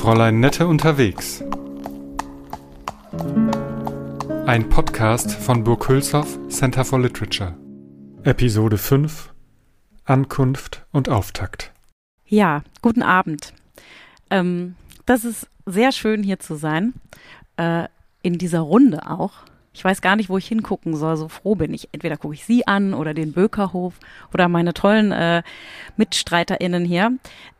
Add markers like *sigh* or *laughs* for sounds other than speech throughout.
Fräulein Nette unterwegs. Ein Podcast von Burg Hülshoff Center for Literature. Episode 5 Ankunft und Auftakt. Ja, guten Abend. Ähm, das ist sehr schön hier zu sein. Äh, in dieser Runde auch. Ich weiß gar nicht, wo ich hingucken soll. So froh bin ich. Entweder gucke ich Sie an oder den Bökerhof oder meine tollen äh, MitstreiterInnen hier.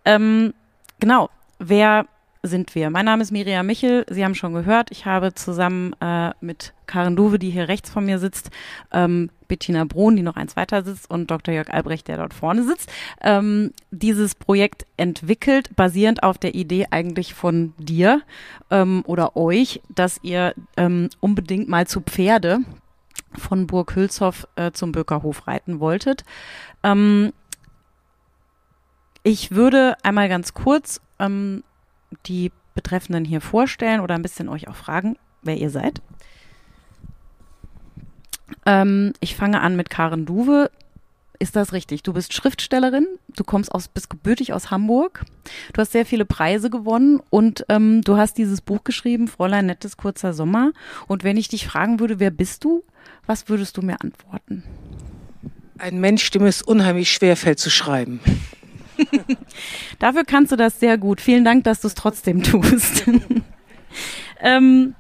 Ähm, genau. Wer sind wir? Mein Name ist Miriam Michel. Sie haben schon gehört, ich habe zusammen äh, mit Karen Duwe, die hier rechts von mir sitzt, ähm, Bettina Brun, die noch eins weiter sitzt, und Dr. Jörg Albrecht, der dort vorne sitzt, ähm, dieses Projekt entwickelt, basierend auf der Idee eigentlich von dir ähm, oder euch, dass ihr ähm, unbedingt mal zu Pferde von Burg Hülshoff äh, zum Bökerhof reiten wolltet. Ähm, ich würde einmal ganz kurz ähm, die Betreffenden hier vorstellen oder ein bisschen euch auch fragen, wer ihr seid. Ähm, ich fange an mit Karen Duwe. Ist das richtig? Du bist Schriftstellerin, du kommst aus, bist gebürtig aus Hamburg, du hast sehr viele Preise gewonnen und ähm, du hast dieses Buch geschrieben, Fräulein Nettes kurzer Sommer. Und wenn ich dich fragen würde, wer bist du, was würdest du mir antworten? Ein Mensch, dem es unheimlich schwer fällt zu schreiben. *laughs* Dafür kannst du das sehr gut. Vielen Dank, dass du es trotzdem tust. *laughs* ähm,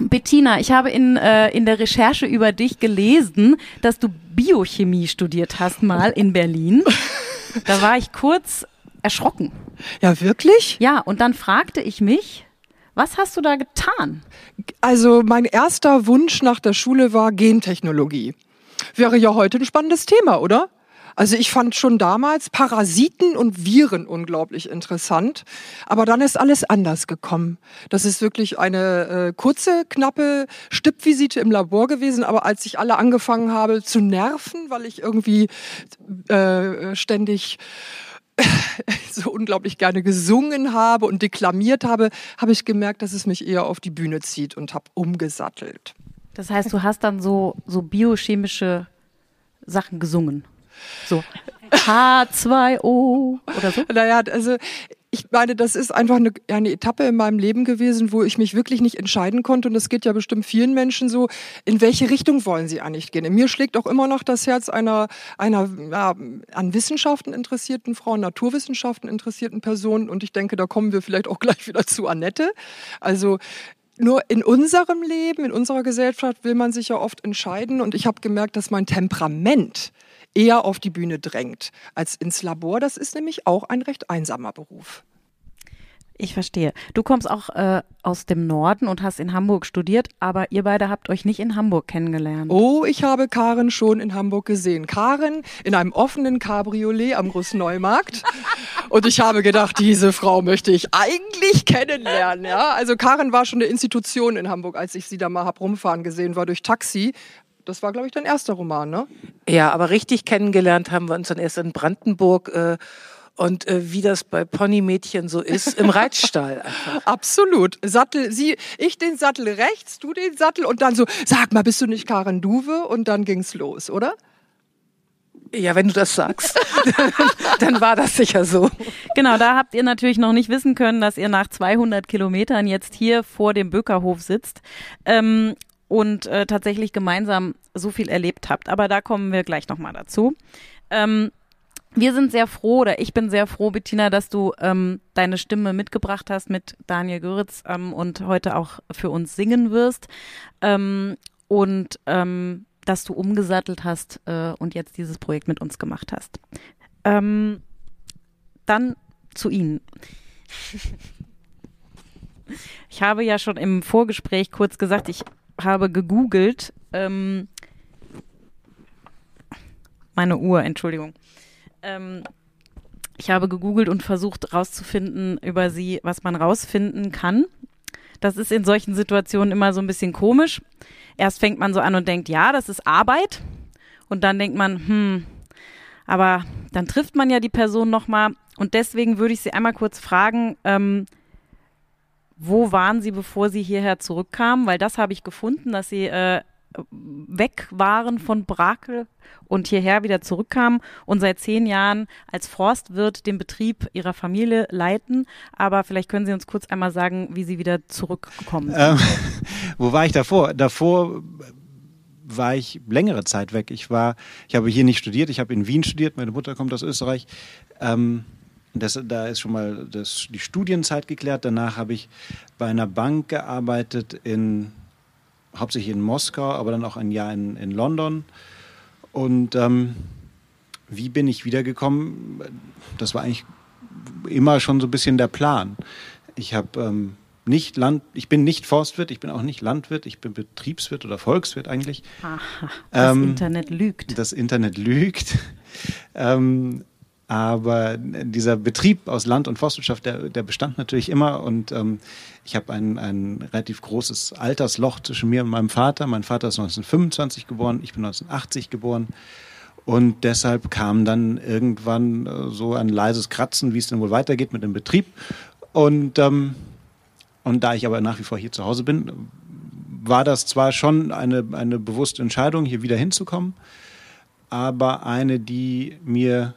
Bettina, ich habe in, äh, in der Recherche über dich gelesen, dass du Biochemie studiert hast, mal in Berlin. Da war ich kurz erschrocken. Ja, wirklich? Ja, und dann fragte ich mich, was hast du da getan? Also mein erster Wunsch nach der Schule war Gentechnologie. Wäre ja heute ein spannendes Thema, oder? Also ich fand schon damals Parasiten und Viren unglaublich interessant, aber dann ist alles anders gekommen. Das ist wirklich eine äh, kurze, knappe Stippvisite im Labor gewesen, aber als ich alle angefangen habe zu nerven, weil ich irgendwie äh, ständig *laughs* so unglaublich gerne gesungen habe und deklamiert habe, habe ich gemerkt, dass es mich eher auf die Bühne zieht und habe umgesattelt. Das heißt, du hast dann so, so biochemische Sachen gesungen? So H2O oder so? Naja, also ich meine, das ist einfach eine, eine Etappe in meinem Leben gewesen, wo ich mich wirklich nicht entscheiden konnte. Und das geht ja bestimmt vielen Menschen so. In welche Richtung wollen sie eigentlich gehen? In mir schlägt auch immer noch das Herz einer, einer ja, an Wissenschaften interessierten Frau, Naturwissenschaften interessierten Person. Und ich denke, da kommen wir vielleicht auch gleich wieder zu Annette. Also nur in unserem Leben, in unserer Gesellschaft will man sich ja oft entscheiden. Und ich habe gemerkt, dass mein Temperament eher auf die Bühne drängt als ins Labor. Das ist nämlich auch ein recht einsamer Beruf. Ich verstehe. Du kommst auch äh, aus dem Norden und hast in Hamburg studiert, aber ihr beide habt euch nicht in Hamburg kennengelernt. Oh, ich habe Karen schon in Hamburg gesehen. Karen in einem offenen Cabriolet am Großneumarkt. und ich habe gedacht, diese Frau möchte ich eigentlich kennenlernen. Ja? Also Karen war schon eine Institution in Hamburg, als ich sie da mal hab rumfahren gesehen war durch Taxi. Das war, glaube ich, dein erster Roman, ne? Ja, aber richtig kennengelernt haben wir uns dann erst in Brandenburg. Äh, und äh, wie das bei Ponymädchen so ist, im *laughs* Reitstall einfach. Absolut. Sattel, sie, ich den Sattel rechts, du den Sattel und dann so, sag mal, bist du nicht Karen Duwe? Und dann ging's los, oder? Ja, wenn du das sagst, *laughs* dann war das sicher so. Genau, da habt ihr natürlich noch nicht wissen können, dass ihr nach 200 Kilometern jetzt hier vor dem Böckerhof sitzt. Ähm, und äh, tatsächlich gemeinsam so viel erlebt habt. Aber da kommen wir gleich nochmal dazu. Ähm, wir sind sehr froh, oder ich bin sehr froh, Bettina, dass du ähm, deine Stimme mitgebracht hast mit Daniel Göritz ähm, und heute auch für uns singen wirst. Ähm, und ähm, dass du umgesattelt hast äh, und jetzt dieses Projekt mit uns gemacht hast. Ähm, dann zu Ihnen. Ich habe ja schon im Vorgespräch kurz gesagt, ich habe gegoogelt, ähm, meine Uhr, Entschuldigung. Ähm, ich habe gegoogelt und versucht rauszufinden über sie, was man rausfinden kann. Das ist in solchen Situationen immer so ein bisschen komisch. Erst fängt man so an und denkt, ja, das ist Arbeit. Und dann denkt man, hm, aber dann trifft man ja die Person nochmal. Und deswegen würde ich Sie einmal kurz fragen, ähm, wo waren Sie, bevor Sie hierher zurückkamen? Weil das habe ich gefunden, dass Sie äh, weg waren von Brakel und hierher wieder zurückkamen und seit zehn Jahren als Forstwirt den Betrieb ihrer Familie leiten. Aber vielleicht können Sie uns kurz einmal sagen, wie Sie wieder zurückgekommen sind. Ähm, *laughs* wo war ich davor? Davor war ich längere Zeit weg. Ich war, ich habe hier nicht studiert, ich habe in Wien studiert, meine Mutter kommt aus Österreich. Ähm, das, da ist schon mal das, die Studienzeit geklärt. Danach habe ich bei einer Bank gearbeitet, in, hauptsächlich in Moskau, aber dann auch ein Jahr in, in London. Und ähm, wie bin ich wiedergekommen? Das war eigentlich immer schon so ein bisschen der Plan. Ich habe ähm, nicht Land, ich bin nicht Forstwirt, ich bin auch nicht Landwirt, ich bin Betriebswirt oder Volkswirt eigentlich. Aha, das ähm, Internet lügt. Das Internet lügt. *laughs* ähm, aber dieser Betrieb aus Land- und Forstwirtschaft, der, der bestand natürlich immer. Und ähm, ich habe ein, ein relativ großes Altersloch zwischen mir und meinem Vater. Mein Vater ist 1925 geboren, ich bin 1980 geboren. Und deshalb kam dann irgendwann äh, so ein leises Kratzen, wie es denn wohl weitergeht mit dem Betrieb. Und, ähm, und da ich aber nach wie vor hier zu Hause bin, war das zwar schon eine, eine bewusste Entscheidung, hier wieder hinzukommen, aber eine, die mir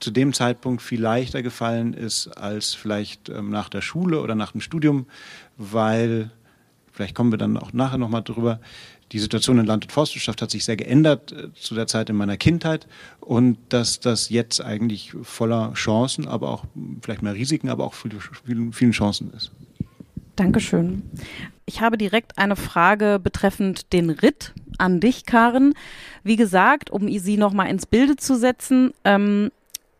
zu dem Zeitpunkt viel leichter gefallen ist als vielleicht ähm, nach der Schule oder nach dem Studium, weil, vielleicht kommen wir dann auch nachher nochmal drüber, die Situation in Land- und Forstwirtschaft hat sich sehr geändert äh, zu der Zeit in meiner Kindheit und dass das jetzt eigentlich voller Chancen, aber auch vielleicht mehr Risiken, aber auch vielen, vielen Chancen ist. Dankeschön. Ich habe direkt eine Frage betreffend den Ritt an dich, Karen. Wie gesagt, um sie nochmal ins Bilde zu setzen, ähm,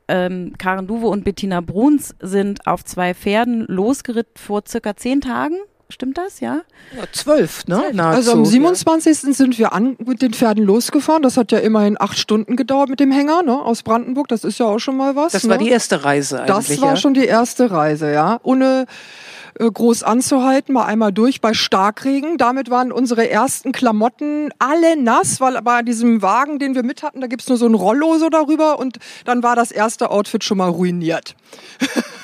ähm, Karen Duwe und Bettina Bruns sind auf zwei Pferden losgeritten vor circa zehn Tagen. Stimmt das, ja? ja zwölf, ne? Nahezu, also am 27. Ja. sind wir an mit den Pferden losgefahren. Das hat ja immerhin acht Stunden gedauert mit dem Hänger, ne? Aus Brandenburg. Das ist ja auch schon mal was. Das ne? war die erste Reise eigentlich. Das war ja? schon die erste Reise, ja. Ohne äh, groß anzuhalten, mal einmal durch bei Starkregen. Damit waren unsere ersten Klamotten alle nass, weil bei diesem Wagen, den wir mit hatten, da gibt's nur so ein Rollo so darüber und dann war das erste Outfit schon mal ruiniert. *laughs*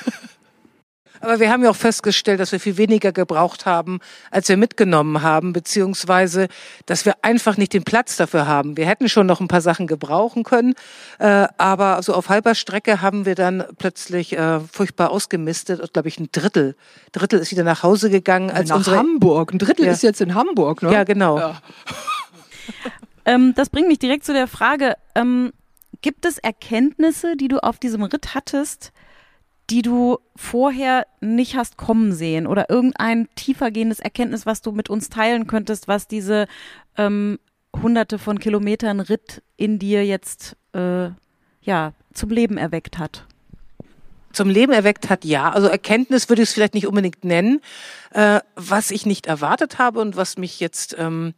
Aber wir haben ja auch festgestellt, dass wir viel weniger gebraucht haben, als wir mitgenommen haben, beziehungsweise, dass wir einfach nicht den Platz dafür haben. Wir hätten schon noch ein paar Sachen gebrauchen können, äh, aber so auf halber Strecke haben wir dann plötzlich äh, furchtbar ausgemistet und, glaube ich, ein Drittel. Drittel ist wieder nach Hause gegangen. Als nach unsere Hamburg. Ein Drittel ja. ist jetzt in Hamburg, ne? Ja, genau. Ja. *laughs* ähm, das bringt mich direkt zu der Frage, ähm, gibt es Erkenntnisse, die du auf diesem Ritt hattest, die du vorher nicht hast kommen sehen oder irgendein tiefergehendes Erkenntnis, was du mit uns teilen könntest, was diese ähm, hunderte von Kilometern Ritt in dir jetzt äh, ja zum Leben erweckt hat? Zum Leben erweckt hat, ja. Also Erkenntnis würde ich es vielleicht nicht unbedingt nennen. Äh, was ich nicht erwartet habe und was mich jetzt ähm,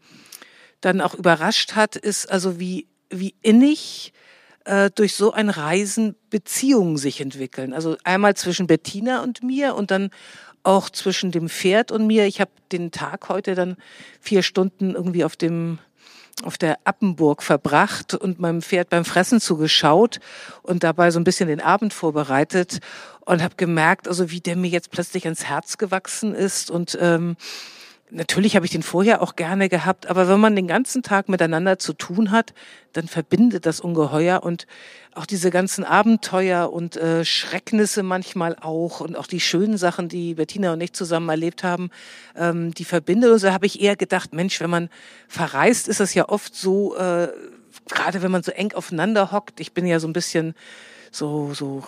dann auch überrascht hat, ist also wie, wie innig äh, durch so ein Reisen Beziehungen sich entwickeln. Also einmal zwischen Bettina und mir und dann auch zwischen dem Pferd und mir. Ich habe den Tag heute dann vier Stunden irgendwie auf dem auf der Appenburg verbracht und meinem Pferd beim Fressen zugeschaut und dabei so ein bisschen den Abend vorbereitet und habe gemerkt, also wie der mir jetzt plötzlich ans Herz gewachsen ist und ähm, Natürlich habe ich den vorher auch gerne gehabt, aber wenn man den ganzen Tag miteinander zu tun hat, dann verbindet das ungeheuer und auch diese ganzen Abenteuer und äh, Schrecknisse manchmal auch und auch die schönen Sachen, die Bettina und ich zusammen erlebt haben, ähm, die verbindet uns. Da habe ich eher gedacht, Mensch, wenn man verreist, ist es ja oft so, äh, gerade wenn man so eng aufeinander hockt. Ich bin ja so ein bisschen so so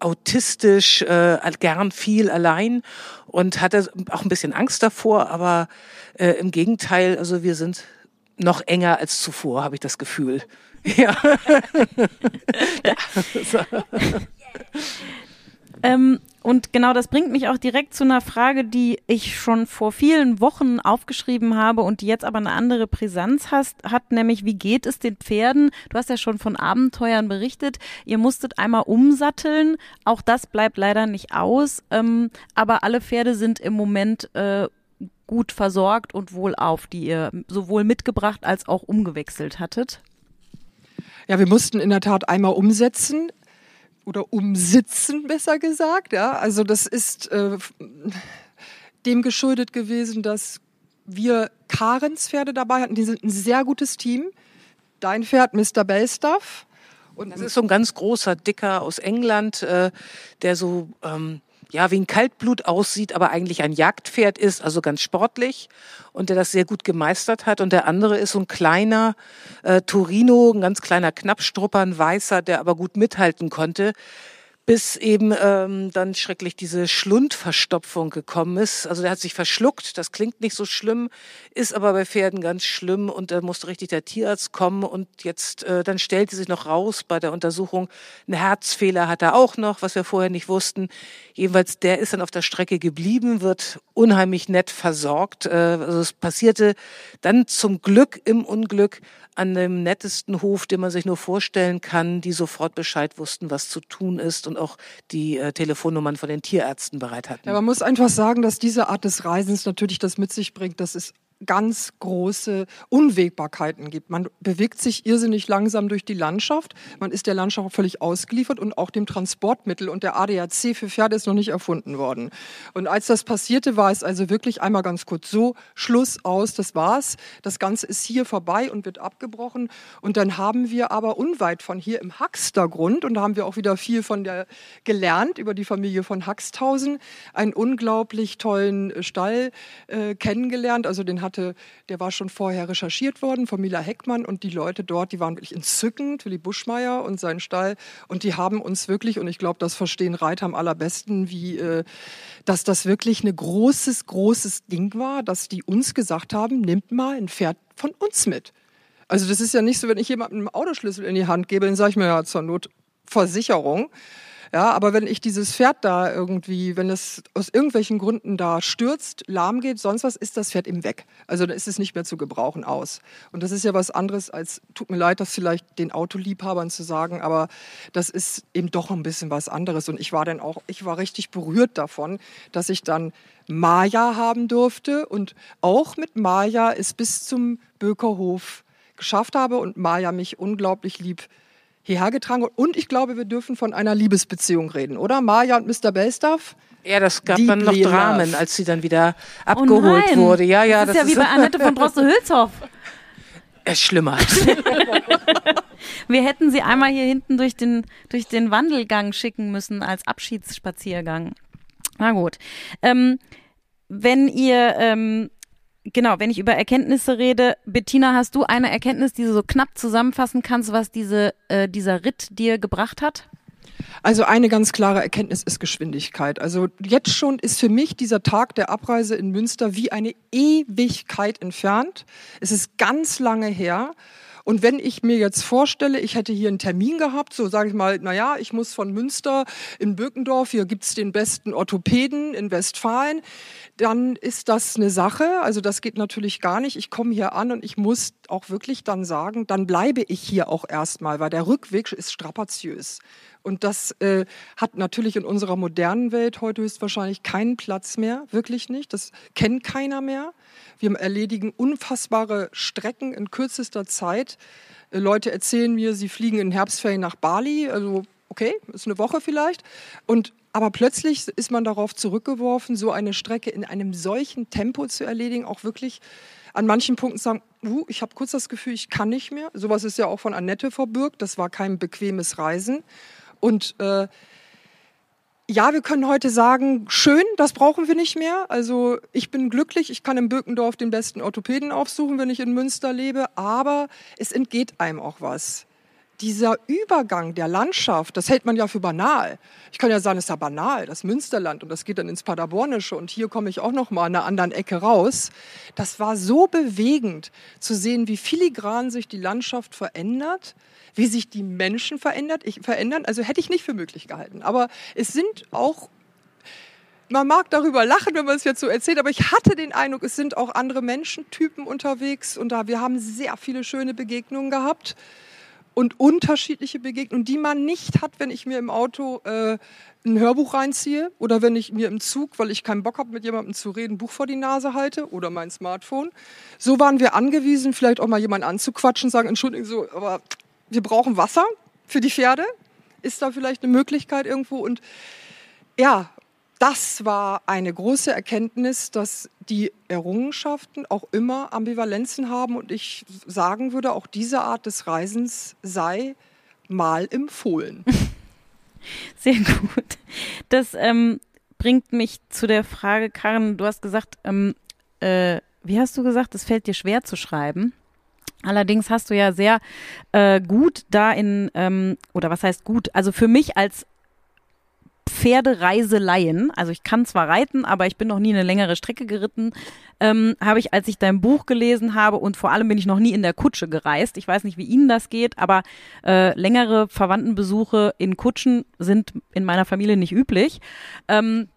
autistisch, äh, gern viel allein und hatte auch ein bisschen Angst davor, aber äh, im Gegenteil, also wir sind noch enger als zuvor, habe ich das Gefühl. *laughs* *laughs* Ja. ähm, und genau das bringt mich auch direkt zu einer Frage, die ich schon vor vielen Wochen aufgeschrieben habe und die jetzt aber eine andere Brisanz hast, hat, nämlich wie geht es den Pferden? Du hast ja schon von Abenteuern berichtet. Ihr musstet einmal umsatteln. Auch das bleibt leider nicht aus. Ähm, aber alle Pferde sind im Moment äh, gut versorgt und wohlauf, die ihr sowohl mitgebracht als auch umgewechselt hattet. Ja, wir mussten in der Tat einmal umsetzen oder umsitzen, besser gesagt. Ja, also das ist äh, dem geschuldet gewesen, dass wir Karens Pferde dabei hatten. Die sind ein sehr gutes Team. Dein Pferd, Mr. Bellstuff. Und das ist so ein ganz großer Dicker aus England, äh, der so ähm, ja wie ein Kaltblut aussieht, aber eigentlich ein Jagdpferd ist, also ganz sportlich und der das sehr gut gemeistert hat. Und der andere ist so ein kleiner äh, Torino, ein ganz kleiner Knappstrupper, ein Weißer, der aber gut mithalten konnte bis eben ähm, dann schrecklich diese Schlundverstopfung gekommen ist. Also der hat sich verschluckt, das klingt nicht so schlimm, ist aber bei Pferden ganz schlimm und da musste richtig der Tierarzt kommen und jetzt, äh, dann stellte sich noch raus bei der Untersuchung, ein Herzfehler hat er auch noch, was wir vorher nicht wussten. Jedenfalls, der ist dann auf der Strecke geblieben, wird unheimlich nett versorgt. Äh, also es passierte dann zum Glück im Unglück an dem nettesten Hof, den man sich nur vorstellen kann, die sofort Bescheid wussten, was zu tun ist und auch die äh, Telefonnummern von den Tierärzten bereit hatten. Ja, man muss einfach sagen, dass diese Art des Reisens natürlich das mit sich bringt, dass es ganz große Unwägbarkeiten gibt. Man bewegt sich irrsinnig langsam durch die Landschaft. Man ist der Landschaft völlig ausgeliefert und auch dem Transportmittel. Und der ADAC für Pferde ist noch nicht erfunden worden. Und als das passierte, war es also wirklich einmal ganz kurz so, Schluss aus, das war's. Das Ganze ist hier vorbei und wird abgebrochen. Und dann haben wir aber unweit von hier im Haxtergrund, und da haben wir auch wieder viel von der gelernt über die Familie von Haxthausen, einen unglaublich tollen Stall äh, kennengelernt. Also den hatte, der war schon vorher recherchiert worden von Mila Heckmann und die Leute dort, die waren wirklich entzückend, Willi Buschmeier und sein Stall und die haben uns wirklich, und ich glaube, das verstehen Reiter am allerbesten, wie, äh, dass das wirklich ein großes, großes Ding war, dass die uns gesagt haben, nimmt mal ein Pferd von uns mit. Also das ist ja nicht so, wenn ich jemandem einen Autoschlüssel in die Hand gebe, dann sage ich mir ja zur Not Versicherung. Ja, aber wenn ich dieses Pferd da irgendwie, wenn es aus irgendwelchen Gründen da stürzt, lahm geht, sonst was, ist das Pferd eben weg. Also da ist es nicht mehr zu gebrauchen aus. Und das ist ja was anderes als, tut mir leid, das vielleicht den Autoliebhabern zu sagen, aber das ist eben doch ein bisschen was anderes. Und ich war dann auch, ich war richtig berührt davon, dass ich dann Maya haben durfte und auch mit Maya es bis zum Bökerhof geschafft habe und Maya mich unglaublich lieb hierher getragen. Und ich glaube, wir dürfen von einer Liebesbeziehung reden, oder? Maja und Mr. Belstaff? Ja, das gab dann noch Dramen, love. als sie dann wieder oh abgeholt oh wurde. Ja, ja, das, das ist ja wie bei *laughs* Annette von Droste-Hülshoff. Es schlimmer. *laughs* Wir hätten sie einmal hier hinten durch den, durch den Wandelgang schicken müssen als Abschiedsspaziergang. Na gut. Ähm, wenn ihr ähm, Genau, wenn ich über Erkenntnisse rede, Bettina, hast du eine Erkenntnis, die du so knapp zusammenfassen kannst, was diese, äh, dieser Ritt dir gebracht hat? Also eine ganz klare Erkenntnis ist Geschwindigkeit. Also jetzt schon ist für mich dieser Tag der Abreise in Münster wie eine Ewigkeit entfernt. Es ist ganz lange her. Und wenn ich mir jetzt vorstelle, ich hätte hier einen Termin gehabt, so sage ich mal, naja, ich muss von Münster in Birkendorf, hier gibt's den besten Orthopäden in Westfalen, dann ist das eine Sache. Also das geht natürlich gar nicht. Ich komme hier an und ich muss auch wirklich dann sagen, dann bleibe ich hier auch erstmal, weil der Rückweg ist strapaziös. Und das äh, hat natürlich in unserer modernen Welt heute höchstwahrscheinlich keinen Platz mehr, wirklich nicht. Das kennt keiner mehr. Wir erledigen unfassbare Strecken in kürzester Zeit. Äh, Leute erzählen mir, sie fliegen in Herbstferien nach Bali. Also okay, ist eine Woche vielleicht. Und aber plötzlich ist man darauf zurückgeworfen, so eine Strecke in einem solchen Tempo zu erledigen, auch wirklich an manchen Punkten sagen, uh, ich habe kurz das Gefühl, ich kann nicht mehr. Sowas ist ja auch von Annette verbürgt. Das war kein bequemes Reisen. Und äh, ja, wir können heute sagen, schön, das brauchen wir nicht mehr. Also ich bin glücklich, ich kann in Birkendorf den besten Orthopäden aufsuchen, wenn ich in Münster lebe, aber es entgeht einem auch was. Dieser Übergang der Landschaft, das hält man ja für banal. Ich kann ja sagen, es ist ja banal, das Münsterland und das geht dann ins Paderbornische und hier komme ich auch noch mal an einer anderen Ecke raus. Das war so bewegend zu sehen, wie filigran sich die Landschaft verändert wie sich die Menschen verändert, ich, verändern, also hätte ich nicht für möglich gehalten. Aber es sind auch man mag darüber lachen, wenn man es jetzt so erzählt, aber ich hatte den Eindruck, es sind auch andere Menschentypen unterwegs und da wir haben sehr viele schöne Begegnungen gehabt und unterschiedliche Begegnungen, die man nicht hat, wenn ich mir im Auto äh, ein Hörbuch reinziehe oder wenn ich mir im Zug, weil ich keinen Bock habe, mit jemandem zu reden, ein Buch vor die Nase halte oder mein Smartphone. So waren wir angewiesen, vielleicht auch mal jemanden anzuquatschen, sagen, entschuldigen so, aber wir brauchen Wasser für die Pferde. Ist da vielleicht eine Möglichkeit irgendwo? Und ja, das war eine große Erkenntnis, dass die Errungenschaften auch immer Ambivalenzen haben und ich sagen würde, auch diese Art des Reisens sei mal empfohlen. *laughs* Sehr gut. Das ähm, bringt mich zu der Frage, Karin, du hast gesagt, ähm, äh, wie hast du gesagt, es fällt dir schwer zu schreiben? Allerdings hast du ja sehr äh, gut da in, ähm, oder was heißt gut, also für mich als Pferdereiseleien, also ich kann zwar reiten, aber ich bin noch nie eine längere Strecke geritten, ähm, habe ich, als ich dein Buch gelesen habe und vor allem bin ich noch nie in der Kutsche gereist. Ich weiß nicht, wie Ihnen das geht, aber äh, längere Verwandtenbesuche in Kutschen sind in meiner Familie nicht üblich. Ähm,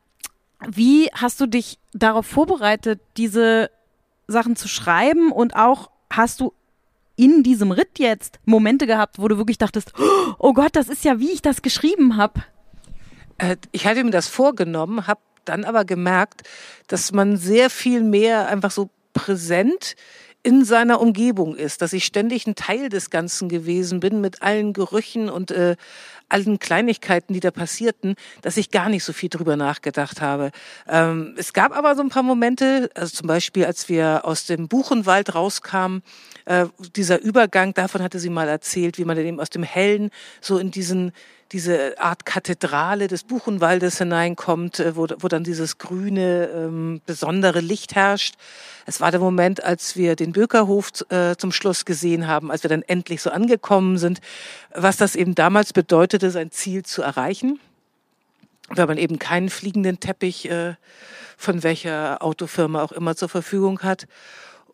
wie hast du dich darauf vorbereitet, diese Sachen zu schreiben und auch hast du in diesem Ritt jetzt Momente gehabt, wo du wirklich dachtest, oh Gott, das ist ja, wie ich das geschrieben habe? Äh, ich hatte mir das vorgenommen, habe dann aber gemerkt, dass man sehr viel mehr einfach so präsent in seiner Umgebung ist, dass ich ständig ein Teil des Ganzen gewesen bin mit allen Gerüchen und äh, allen Kleinigkeiten, die da passierten, dass ich gar nicht so viel drüber nachgedacht habe. Ähm, es gab aber so ein paar Momente, also zum Beispiel, als wir aus dem Buchenwald rauskamen, äh, dieser Übergang, davon hatte sie mal erzählt, wie man eben aus dem Hellen so in diesen diese Art Kathedrale des Buchenwaldes hineinkommt, äh, wo, wo dann dieses grüne, ähm, besondere Licht herrscht. Es war der Moment, als wir den Bökerhof äh, zum Schluss gesehen haben, als wir dann endlich so angekommen sind, was das eben damals bedeutete, sein Ziel zu erreichen. Weil man eben keinen fliegenden Teppich äh, von welcher Autofirma auch immer zur Verfügung hat.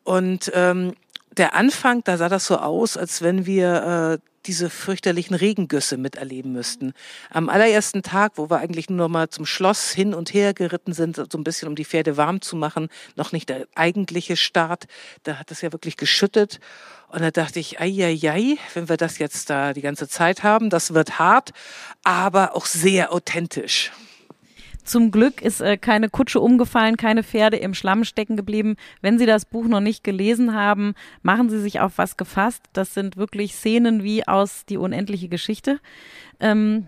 Und ähm, der Anfang, da sah das so aus, als wenn wir äh, diese fürchterlichen Regengüsse miterleben müssten. Am allerersten Tag, wo wir eigentlich nur noch mal zum Schloss hin und her geritten sind, so ein bisschen um die Pferde warm zu machen, noch nicht der eigentliche Start, da hat es ja wirklich geschüttet. Und da dachte ich, ei, ei, ei, wenn wir das jetzt da die ganze Zeit haben, das wird hart, aber auch sehr authentisch. Zum Glück ist äh, keine Kutsche umgefallen, keine Pferde im Schlamm stecken geblieben. Wenn Sie das Buch noch nicht gelesen haben, machen Sie sich auf was gefasst. Das sind wirklich Szenen wie aus Die unendliche Geschichte. Ähm,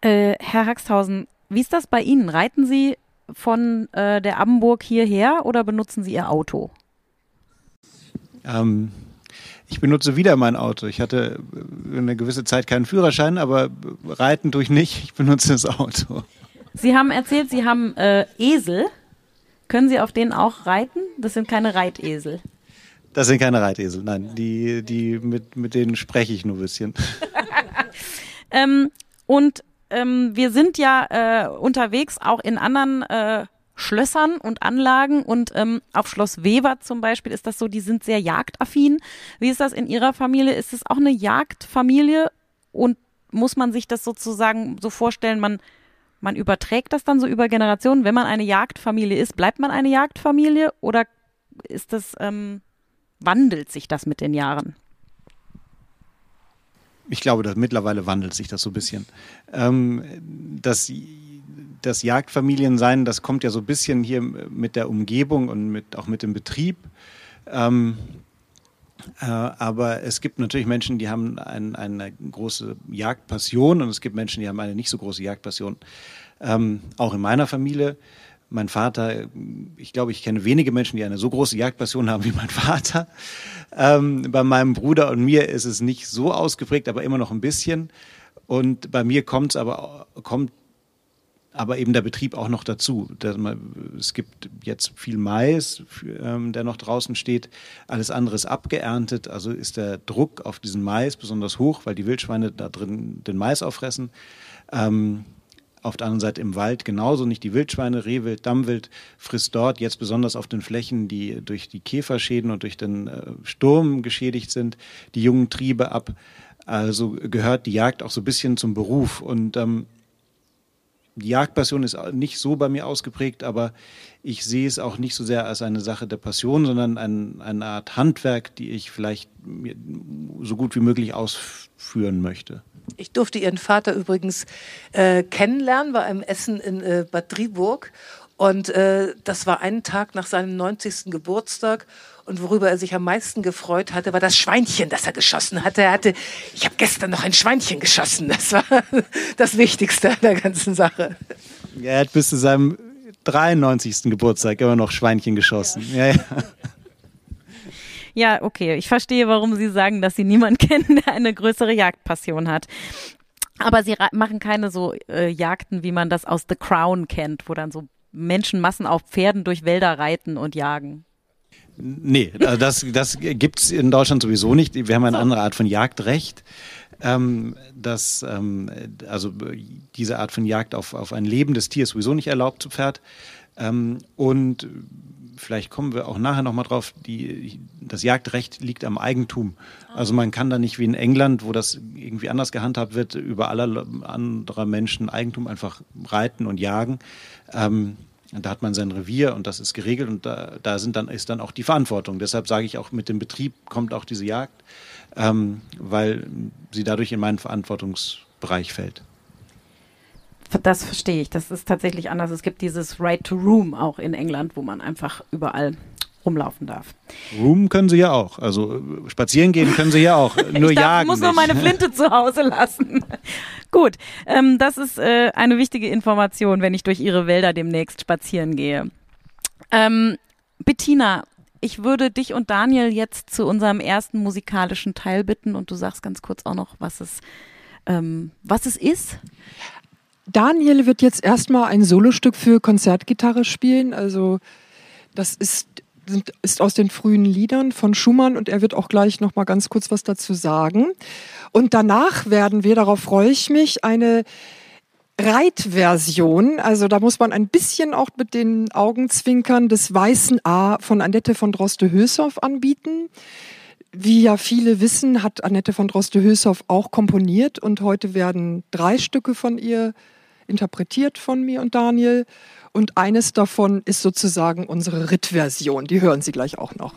äh, Herr Haxthausen, wie ist das bei Ihnen? Reiten Sie von äh, der Abbenburg hierher oder benutzen Sie Ihr Auto? Ähm, ich benutze wieder mein Auto. Ich hatte eine gewisse Zeit keinen Führerschein, aber reiten durch nicht. Ich benutze das Auto. Sie haben erzählt, Sie haben äh, Esel. Können Sie auf denen auch reiten? Das sind keine Reitesel. Das sind keine Reitesel, nein. Die, die mit, mit denen spreche ich nur ein bisschen. *laughs* ähm, und ähm, wir sind ja äh, unterwegs auch in anderen äh, Schlössern und Anlagen und ähm, auf Schloss Weber zum Beispiel ist das so, die sind sehr jagdaffin. Wie ist das in Ihrer Familie? Ist es auch eine Jagdfamilie und muss man sich das sozusagen so vorstellen, man, man überträgt das dann so über Generationen? Wenn man eine Jagdfamilie ist, bleibt man eine Jagdfamilie oder ist das, ähm, wandelt sich das mit den Jahren? Ich glaube, dass mittlerweile wandelt sich das so ein bisschen. Ähm, das das Jagdfamiliensein, das kommt ja so ein bisschen hier mit der Umgebung und mit, auch mit dem Betrieb. Ähm, äh, aber es gibt natürlich Menschen, die haben ein, eine große Jagdpassion und es gibt Menschen, die haben eine nicht so große Jagdpassion. Ähm, auch in meiner Familie. Mein Vater, ich glaube, ich kenne wenige Menschen, die eine so große Jagdpassion haben wie mein Vater. Ähm, bei meinem Bruder und mir ist es nicht so ausgeprägt, aber immer noch ein bisschen. Und bei mir kommt es aber kommt aber eben der Betrieb auch noch dazu. Es gibt jetzt viel Mais, ähm, der noch draußen steht. Alles andere ist abgeerntet. Also ist der Druck auf diesen Mais besonders hoch, weil die Wildschweine da drin den Mais auffressen. Ähm, auf der anderen Seite im Wald genauso nicht die Wildschweine, Rehwild, Dammwild frisst dort jetzt besonders auf den Flächen, die durch die Käferschäden und durch den äh, Sturm geschädigt sind, die jungen Triebe ab. Also gehört die Jagd auch so ein bisschen zum Beruf und ähm, die Jagdpassion ist nicht so bei mir ausgeprägt, aber ich sehe es auch nicht so sehr als eine Sache der Passion, sondern ein, eine Art Handwerk, die ich vielleicht so gut wie möglich ausführen möchte. Ich durfte Ihren Vater übrigens äh, kennenlernen bei einem Essen in äh, Bad Driburg. Und äh, das war einen Tag nach seinem 90. Geburtstag. Und worüber er sich am meisten gefreut hatte, war das Schweinchen, das er geschossen hatte. Er hatte, ich habe gestern noch ein Schweinchen geschossen. Das war *laughs* das Wichtigste an der ganzen Sache. Er hat bis zu seinem 93. Geburtstag immer noch Schweinchen geschossen. Ja, ja. Ja, okay. Ich verstehe, warum Sie sagen, dass Sie niemanden *laughs* kennen, der eine größere Jagdpassion hat. Aber Sie machen keine so äh, Jagden, wie man das aus The Crown kennt, wo dann so Menschenmassen auf Pferden durch Wälder reiten und jagen. Nee, also das, das gibt's in Deutschland sowieso nicht. Wir haben eine andere Art von Jagdrecht. Ähm, dass ähm, also diese Art von Jagd auf, auf ein lebendes Tier sowieso nicht erlaubt zu Pferd. Ähm, und vielleicht kommen wir auch nachher nochmal drauf, die, das Jagdrecht liegt am Eigentum. Also man kann da nicht wie in England, wo das irgendwie anders gehandhabt wird, über aller anderer Menschen Eigentum einfach reiten und jagen. Ähm, da hat man sein Revier und das ist geregelt und da, da sind dann, ist dann auch die Verantwortung. Deshalb sage ich auch, mit dem Betrieb kommt auch diese Jagd, ähm, weil sie dadurch in meinen Verantwortungsbereich fällt. Das verstehe ich. Das ist tatsächlich anders. Es gibt dieses Right to Room auch in England, wo man einfach überall rumlaufen darf. Room können Sie ja auch. Also äh, spazieren gehen können Sie ja auch. *laughs* Nur ich darf, jagen. Ich muss nicht. nur meine Flinte zu Hause lassen. *laughs* Gut, ähm, das ist äh, eine wichtige Information, wenn ich durch Ihre Wälder demnächst spazieren gehe. Ähm, Bettina, ich würde dich und Daniel jetzt zu unserem ersten musikalischen Teil bitten und du sagst ganz kurz auch noch, was es, ähm, was es ist. Daniel wird jetzt erstmal ein Solostück für Konzertgitarre spielen. Also das ist, sind, ist aus den frühen Liedern von Schumann und er wird auch gleich noch mal ganz kurz was dazu sagen. Und danach werden wir, darauf freue ich mich, eine Reitversion, also da muss man ein bisschen auch mit den Augenzwinkern des Weißen A von Annette von Droste-Höshoff anbieten. Wie ja viele wissen, hat Annette von Droste-Höshoff auch komponiert und heute werden drei Stücke von ihr interpretiert von mir und Daniel. Und eines davon ist sozusagen unsere Rittversion. Die hören Sie gleich auch noch.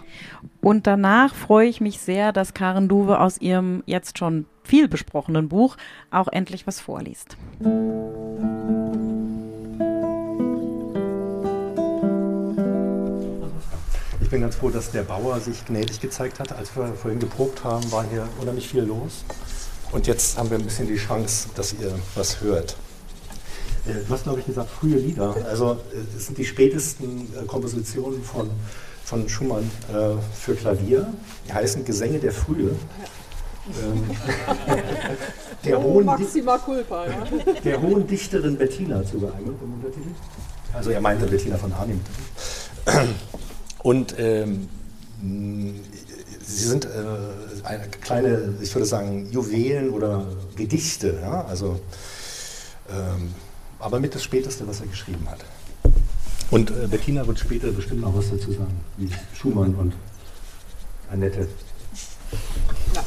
Und danach freue ich mich sehr, dass Karen Duwe aus ihrem jetzt schon viel besprochenen Buch auch endlich was vorliest. Ich bin ganz froh, dass der Bauer sich gnädig gezeigt hat. Als wir vorhin geprobt haben, war hier unheimlich viel los. Und jetzt haben wir ein bisschen die Chance, dass ihr was hört. Äh, du hast, glaube ich, gesagt, frühe Lieder. Also äh, das sind die spätesten äh, Kompositionen von, von Schumann äh, für Klavier. Die heißen Gesänge der Frühe. Ähm, *laughs* der, oh, hohen Maxima Culpa, ja. der hohen Dichterin Bettina zugeeignet im Untertitel. Also er meinte Bettina von Arnim. Und ähm, sie sind äh, eine kleine, ich würde sagen, Juwelen oder Gedichte. Ja? Also ähm, aber mit das Späteste, was er geschrieben hat. Und äh, Bettina wird später bestimmt noch was dazu sagen, wie Schumann und Annette. Ja.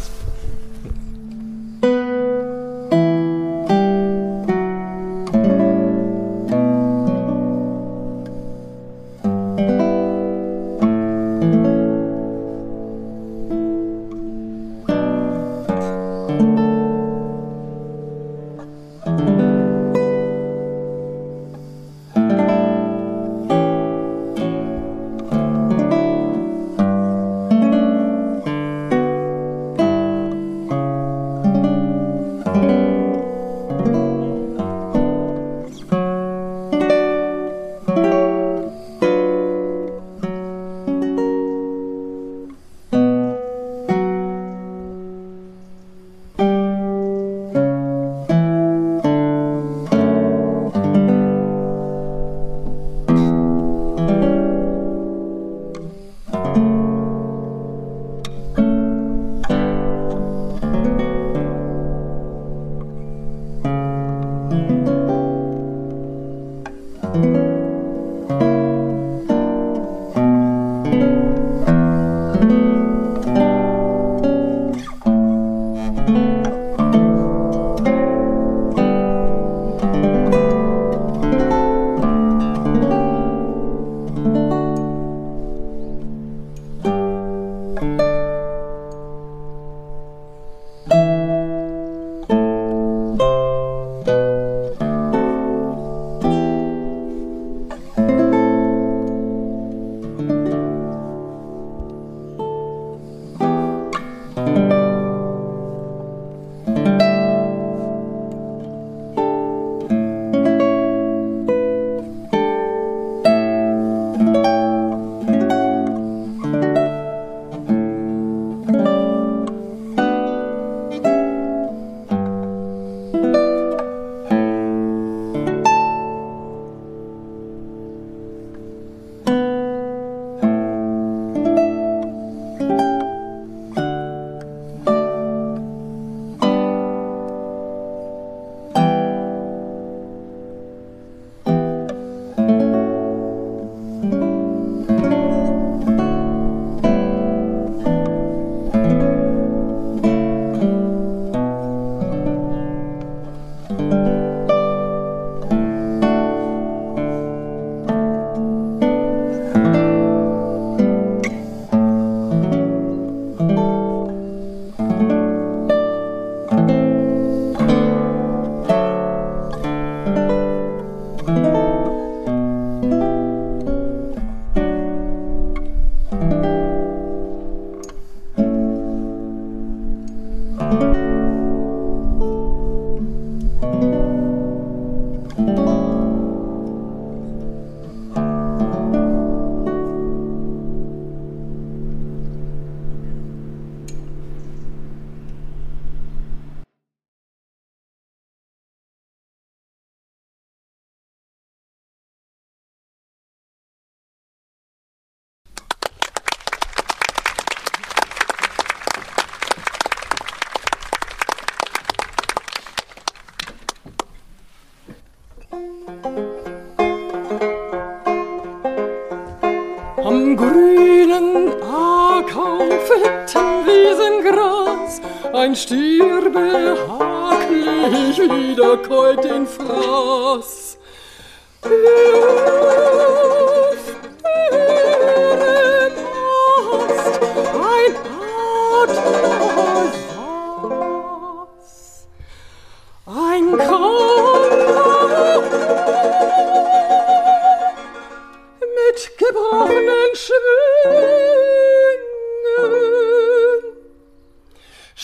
Wiesengras,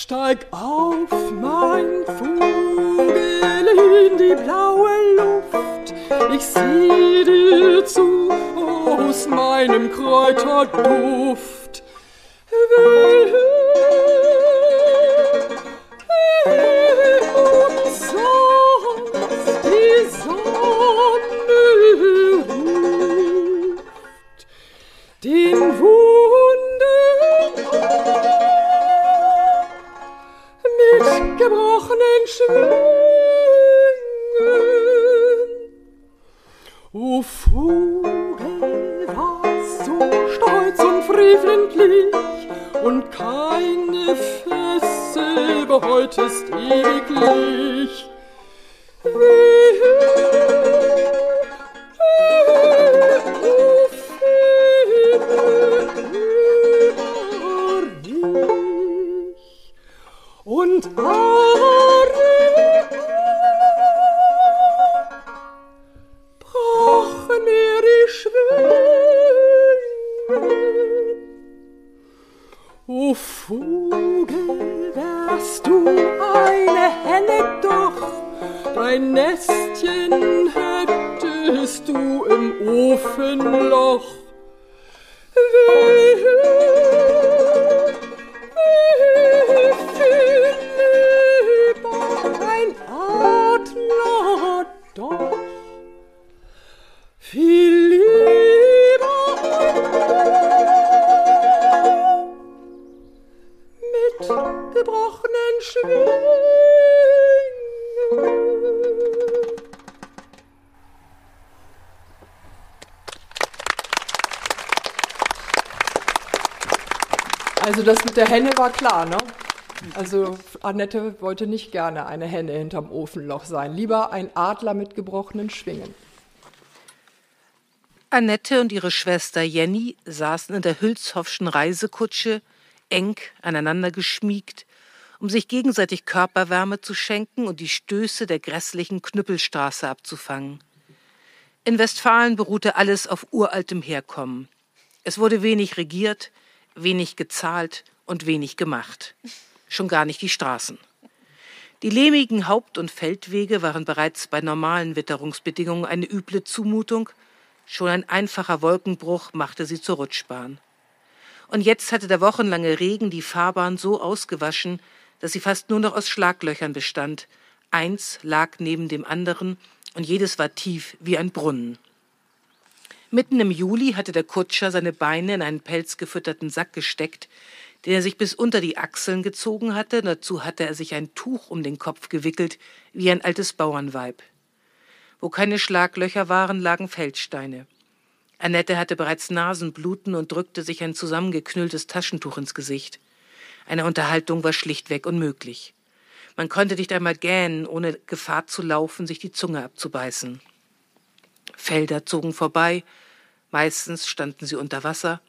Steig auf, mein Vogel, in die blaue Luft. Ich seh dir zu aus meinem Kräuterduft. Den Wunden Schwingen. O Vogel, was so stolz und freventlich und keine Fessel beheutest ewiglich. Wehe, das mit der Henne war klar, ne? Also Annette wollte nicht gerne eine Henne hinterm Ofenloch sein, lieber ein Adler mit gebrochenen Schwingen. Annette und ihre Schwester Jenny saßen in der Hülshoffschen Reisekutsche, eng aneinander geschmiegt, um sich gegenseitig Körperwärme zu schenken und die Stöße der grässlichen Knüppelstraße abzufangen. In Westfalen beruhte alles auf uraltem Herkommen. Es wurde wenig regiert, wenig gezahlt und wenig gemacht. Schon gar nicht die Straßen. Die lehmigen Haupt- und Feldwege waren bereits bei normalen Witterungsbedingungen eine üble Zumutung, schon ein einfacher Wolkenbruch machte sie zur Rutschbahn. Und jetzt hatte der wochenlange Regen die Fahrbahn so ausgewaschen, dass sie fast nur noch aus Schlaglöchern bestand. Eins lag neben dem anderen Und jedes war tief wie ein Brunnen. Mitten im Juli hatte der Kutscher seine Beine in einen pelzgefütterten Sack gesteckt, den er sich bis unter die Achseln gezogen hatte, dazu hatte er sich ein Tuch um den Kopf gewickelt, wie ein altes Bauernweib. Wo keine Schlaglöcher waren, lagen Feldsteine. Annette hatte bereits Nasenbluten und drückte sich ein zusammengeknülltes Taschentuch ins Gesicht. Eine Unterhaltung war schlichtweg unmöglich. Man konnte nicht einmal gähnen, ohne Gefahr zu laufen, sich die Zunge abzubeißen. Felder zogen vorbei, meistens standen sie unter Wasser,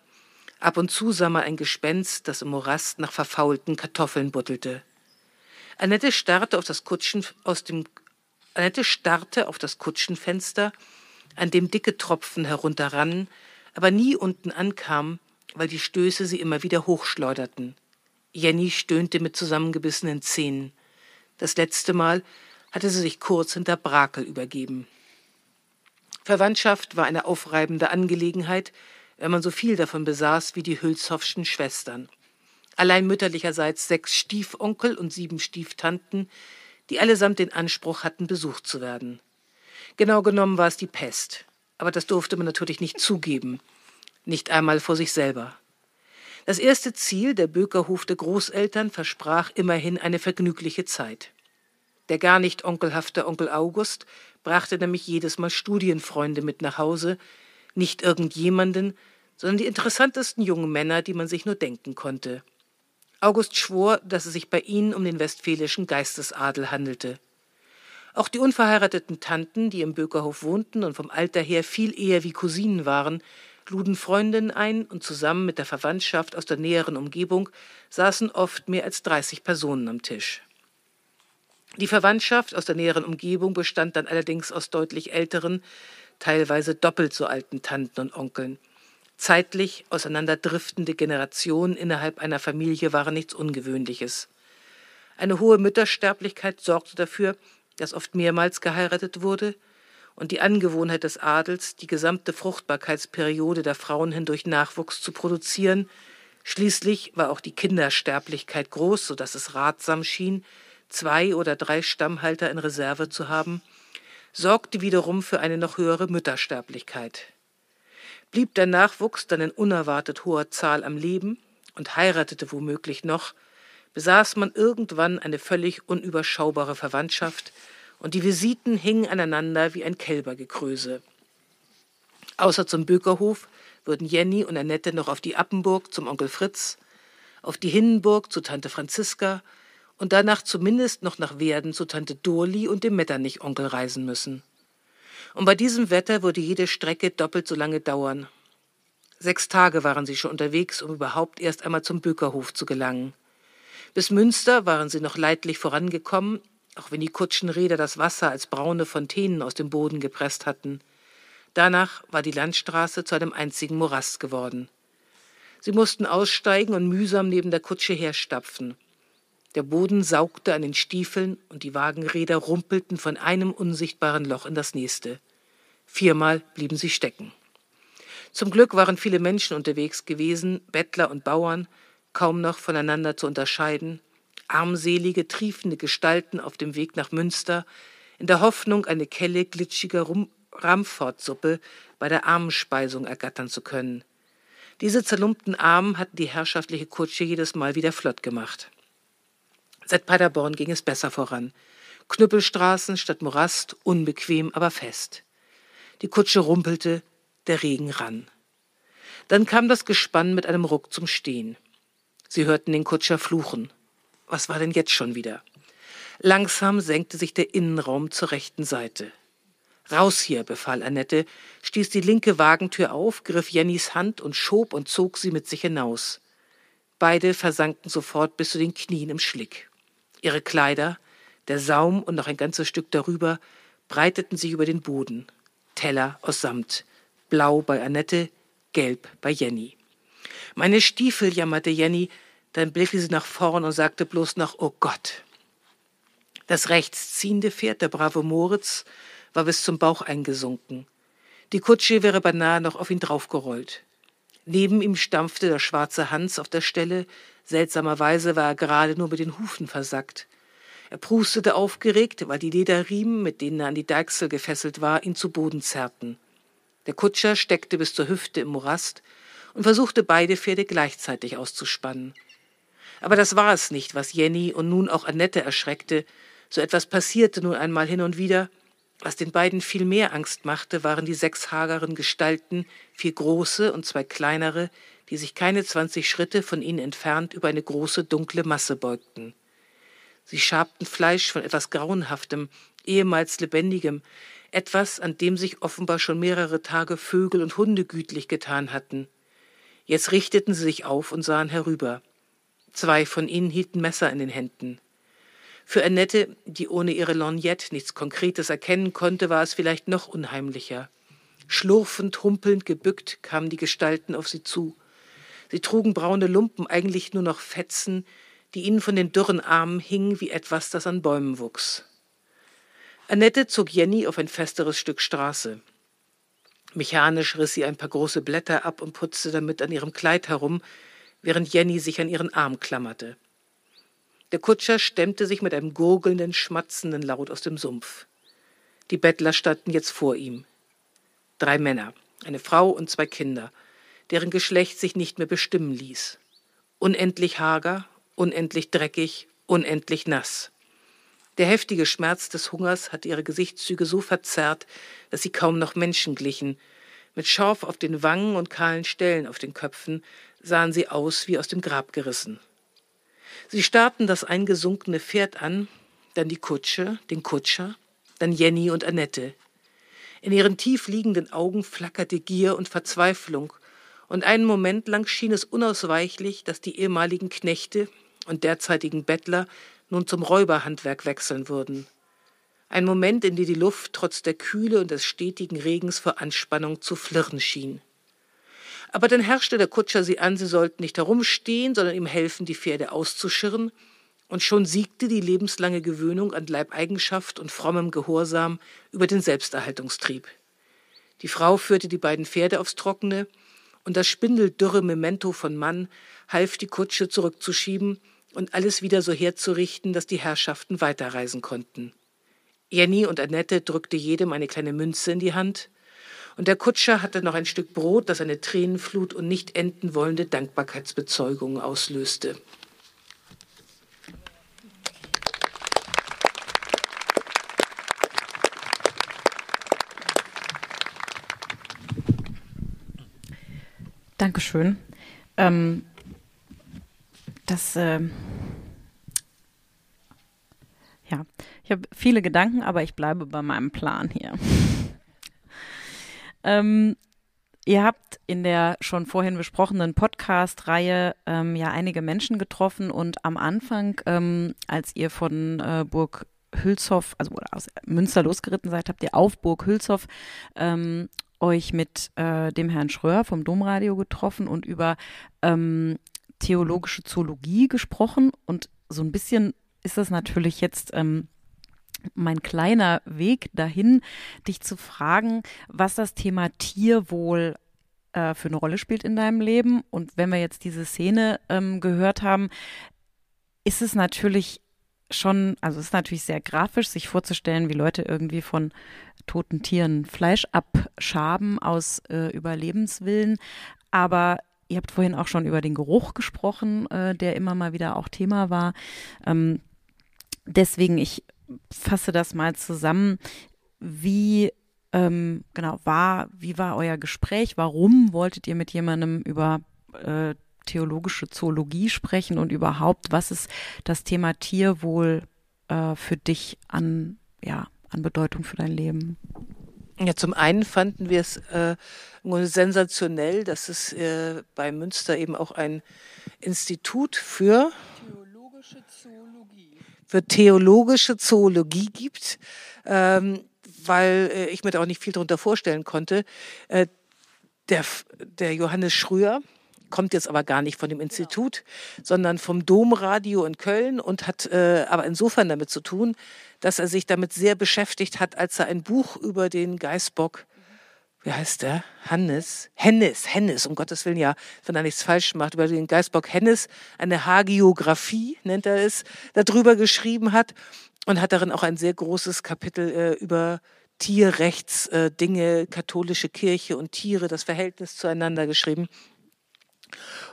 ab und zu sah man ein Gespenst, das im Morast nach verfaulten Kartoffeln buttelte. Annette starrte auf das Kutschen aus dem Annette starrte auf das Kutschenfenster, an dem dicke Tropfen herunterrannen, aber nie unten ankamen, weil die Stöße sie immer wieder hochschleuderten. Jenny stöhnte mit zusammengebissenen Zähnen. Das letzte Mal hatte sie sich kurz hinter Brakel übergeben. Verwandtschaft war eine aufreibende Angelegenheit, wenn man so viel davon besaß wie die Hülshoffschen Schwestern. Allein mütterlicherseits sechs Stiefonkel und sieben Stieftanten, die allesamt den Anspruch hatten, besucht zu werden. Genau genommen war es die Pest, aber das durfte man natürlich nicht zugeben, nicht einmal vor sich selber. Das erste Ziel der Bökerhof der Großeltern versprach immerhin eine vergnügliche Zeit. Der gar nicht onkelhafte Onkel August brachte nämlich jedes Mal Studienfreunde mit nach Hause, nicht irgendjemanden, sondern die interessantesten jungen Männer, die man sich nur denken konnte. August schwor, dass es sich bei ihnen um den westfälischen Geistesadel handelte. Auch die unverheirateten Tanten, die im Bökerhof wohnten und vom Alter her viel eher wie Cousinen waren, luden Freundinnen ein und zusammen mit der Verwandtschaft aus der näheren Umgebung saßen oft mehr als 30 Personen am Tisch. Die Verwandtschaft aus der näheren Umgebung bestand dann allerdings aus deutlich älteren, teilweise doppelt so alten Tanten und Onkeln. Zeitlich auseinanderdriftende Generationen innerhalb einer Familie waren nichts Ungewöhnliches. Eine hohe Müttersterblichkeit sorgte dafür, dass oft mehrmals geheiratet wurde, und die Angewohnheit des Adels, die gesamte Fruchtbarkeitsperiode der Frauen hindurch Nachwuchs zu produzieren, schließlich war auch die Kindersterblichkeit groß, so dass es ratsam schien, zwei oder drei Stammhalter in Reserve zu haben, sorgte wiederum für eine noch höhere Müttersterblichkeit. Blieb der Nachwuchs dann in unerwartet hoher Zahl am Leben und heiratete womöglich noch, besaß man irgendwann eine völlig unüberschaubare Verwandtschaft, und die Visiten hingen aneinander wie ein Kälbergekröse. Außer zum Bökerhof würden Jenny und Annette noch auf die Appenburg zum Onkel Fritz, auf die Hinnenburg zu Tante Franziska und danach zumindest noch nach Werden zu Tante Dorli und dem Metternich-Onkel reisen müssen. Und bei diesem Wetter würde jede Strecke doppelt so lange dauern. Sechs Tage waren sie schon unterwegs, um überhaupt erst einmal zum Bökerhof zu gelangen. Bis Münster waren sie noch leidlich vorangekommen, auch wenn die Kutschenräder das Wasser als braune Fontänen aus dem Boden gepresst hatten. Danach war die Landstraße zu einem einzigen Morast geworden. Sie mussten aussteigen und mühsam neben der Kutsche herstapfen. Der Boden saugte an den Stiefeln und die Wagenräder rumpelten von einem unsichtbaren Loch in das nächste. Viermal blieben sie stecken. Zum Glück waren viele Menschen unterwegs gewesen, Bettler und Bauern, kaum noch voneinander zu unterscheiden, armselige, triefende Gestalten auf dem Weg nach Münster, in der Hoffnung, eine Kelle glitschiger Ramfortsuppe bei der Armenspeisung ergattern zu können. Diese zerlumpten Armen hatten die herrschaftliche Kutsche jedes Mal wieder flott gemacht. Seit Paderborn ging es besser voran. Knüppelstraßen statt Morast, unbequem, aber fest. Die Kutsche rumpelte, der Regen rann. Dann kam das Gespann mit einem Ruck zum Stehen. Sie hörten den Kutscher fluchen. Was war denn jetzt schon wieder? Langsam senkte sich der Innenraum zur rechten Seite. Raus hier, befahl Annette, stieß die linke Wagentür auf, griff Jennys Hand und schob und zog sie mit sich hinaus. Beide versanken sofort bis zu den Knien im Schlick. Ihre Kleider, der Saum und noch ein ganzes Stück darüber breiteten sich über den Boden. Teller aus Samt, blau bei Annette, gelb bei Jenny. Meine Stiefel, jammerte Jenny, dann blickte sie nach vorn und sagte bloß noch, oh Gott. Das rechtsziehende Pferd, der brave Moritz, war bis zum Bauch eingesunken. Die Kutsche wäre beinahe noch auf ihn draufgerollt. Neben ihm stampfte der schwarze Hans auf der Stelle, seltsamerweise war er gerade nur mit den Hufen versackt. Er prustete aufgeregt, weil die Lederriemen, mit denen er an die Deichsel gefesselt war, ihn zu Boden zerrten. Der Kutscher steckte bis zur Hüfte im Morast und versuchte beide Pferde gleichzeitig auszuspannen. Aber das war es nicht, was Jenny und nun auch Annette erschreckte. So etwas passierte nun einmal hin und wieder. Was den beiden viel mehr Angst machte, waren die sechs hageren Gestalten, vier große und zwei kleinere, die sich keine zwanzig Schritte von ihnen entfernt über eine große dunkle Masse beugten. Sie schabten Fleisch von etwas Grauenhaftem, ehemals Lebendigem, etwas, an dem sich offenbar schon mehrere Tage Vögel und Hunde gütlich getan hatten. Jetzt richteten sie sich auf und sahen herüber. Zwei von ihnen hielten Messer in den Händen. Für Annette, die ohne ihre Lorgnette nichts Konkretes erkennen konnte, war es vielleicht noch unheimlicher. Schlurfend, humpelnd, gebückt kamen die Gestalten auf sie zu. Sie trugen braune Lumpen, eigentlich nur noch Fetzen, die ihnen von den dürren Armen hingen wie etwas, das an Bäumen wuchs. Annette zog Jenny auf ein festeres Stück Straße. Mechanisch riss sie ein paar große Blätter ab und putzte damit an ihrem Kleid herum, während Jenny sich an ihren Arm klammerte. Der Kutscher stemmte sich mit einem gurgelnden, schmatzenden Laut aus dem Sumpf. Die Bettler standen jetzt vor ihm. Drei Männer, eine Frau und zwei Kinder, deren Geschlecht sich nicht mehr bestimmen ließ. Unendlich hager, unendlich dreckig, unendlich nass. Der heftige Schmerz des Hungers hatte ihre Gesichtszüge so verzerrt, dass sie kaum noch Menschen glichen. Mit Schorf auf den Wangen und kahlen Stellen auf den Köpfen sahen sie aus wie aus dem Grab gerissen. Sie starrten das eingesunkene Pferd an, dann die Kutsche, den Kutscher, dann Jenny und Annette. In ihren tief liegenden Augen flackerte Gier und Verzweiflung, und einen Moment lang schien es unausweichlich, dass die ehemaligen Knechte und derzeitigen Bettler nun zum Räuberhandwerk wechseln würden. Ein Moment, in dem die Luft trotz der Kühle und des stetigen Regens vor Anspannung zu flirren schien. Aber dann herrschte der Kutscher sie an, sie sollten nicht herumstehen, sondern ihm helfen, die Pferde auszuschirren, und schon siegte die lebenslange Gewöhnung an Leibeigenschaft und frommem Gehorsam über den Selbsterhaltungstrieb. Die Frau führte die beiden Pferde aufs Trockene, und das spindeldürre Memento von Mann half die Kutsche zurückzuschieben und alles wieder so herzurichten, dass die Herrschaften weiterreisen konnten. Jenny und Annette drückte jedem eine kleine Münze in die Hand, und der Kutscher hatte noch ein Stück Brot, das eine Tränenflut und nicht enden wollende Dankbarkeitsbezeugungen auslöste. Dankeschön. Ähm, das, äh, ja, ich habe viele Gedanken, aber ich bleibe bei meinem Plan hier. Ähm, ihr habt in der schon vorhin besprochenen Podcast-Reihe ähm, ja einige Menschen getroffen und am Anfang, ähm, als ihr von äh, Burg Hülshoff, also aus Münster losgeritten seid, habt ihr auf Burg Hülshoff ähm, euch mit äh, dem Herrn Schröer vom Domradio getroffen und über ähm, theologische Zoologie gesprochen. Und so ein bisschen ist das natürlich jetzt ähm, mein kleiner Weg dahin, dich zu fragen, was das Thema Tierwohl äh, für eine Rolle spielt in deinem Leben. Und wenn wir jetzt diese Szene ähm, gehört haben, ist es natürlich schon, also es ist natürlich sehr grafisch, sich vorzustellen, wie Leute irgendwie von toten Tieren Fleisch abschaben aus äh, Überlebenswillen. Aber ihr habt vorhin auch schon über den Geruch gesprochen, äh, der immer mal wieder auch Thema war. Ähm, deswegen, ich fasse das mal zusammen. Wie ähm, genau war, wie war euer Gespräch? Warum wolltet ihr mit jemandem über äh, theologische Zoologie sprechen und überhaupt, was ist das Thema Tierwohl äh, für dich an, ja, an Bedeutung für dein Leben? Ja, zum einen fanden wir es äh, sensationell, dass es äh, bei Münster eben auch ein Institut für für theologische Zoologie gibt, ähm, weil äh, ich mir da auch nicht viel darunter vorstellen konnte. Äh, der, der Johannes Schröer, kommt jetzt aber gar nicht von dem Institut, sondern vom Domradio in Köln und hat äh, aber insofern damit zu tun, dass er sich damit sehr beschäftigt hat, als er ein Buch über den Geißbock, wie heißt der? Hannes, Hennes, Hennes, um Gottes Willen, ja, wenn er nichts falsch macht, über den Geistbock Hennes eine Hagiografie, nennt er es, darüber geschrieben hat und hat darin auch ein sehr großes Kapitel äh, über Tierrechts, äh, katholische Kirche und Tiere, das Verhältnis zueinander geschrieben.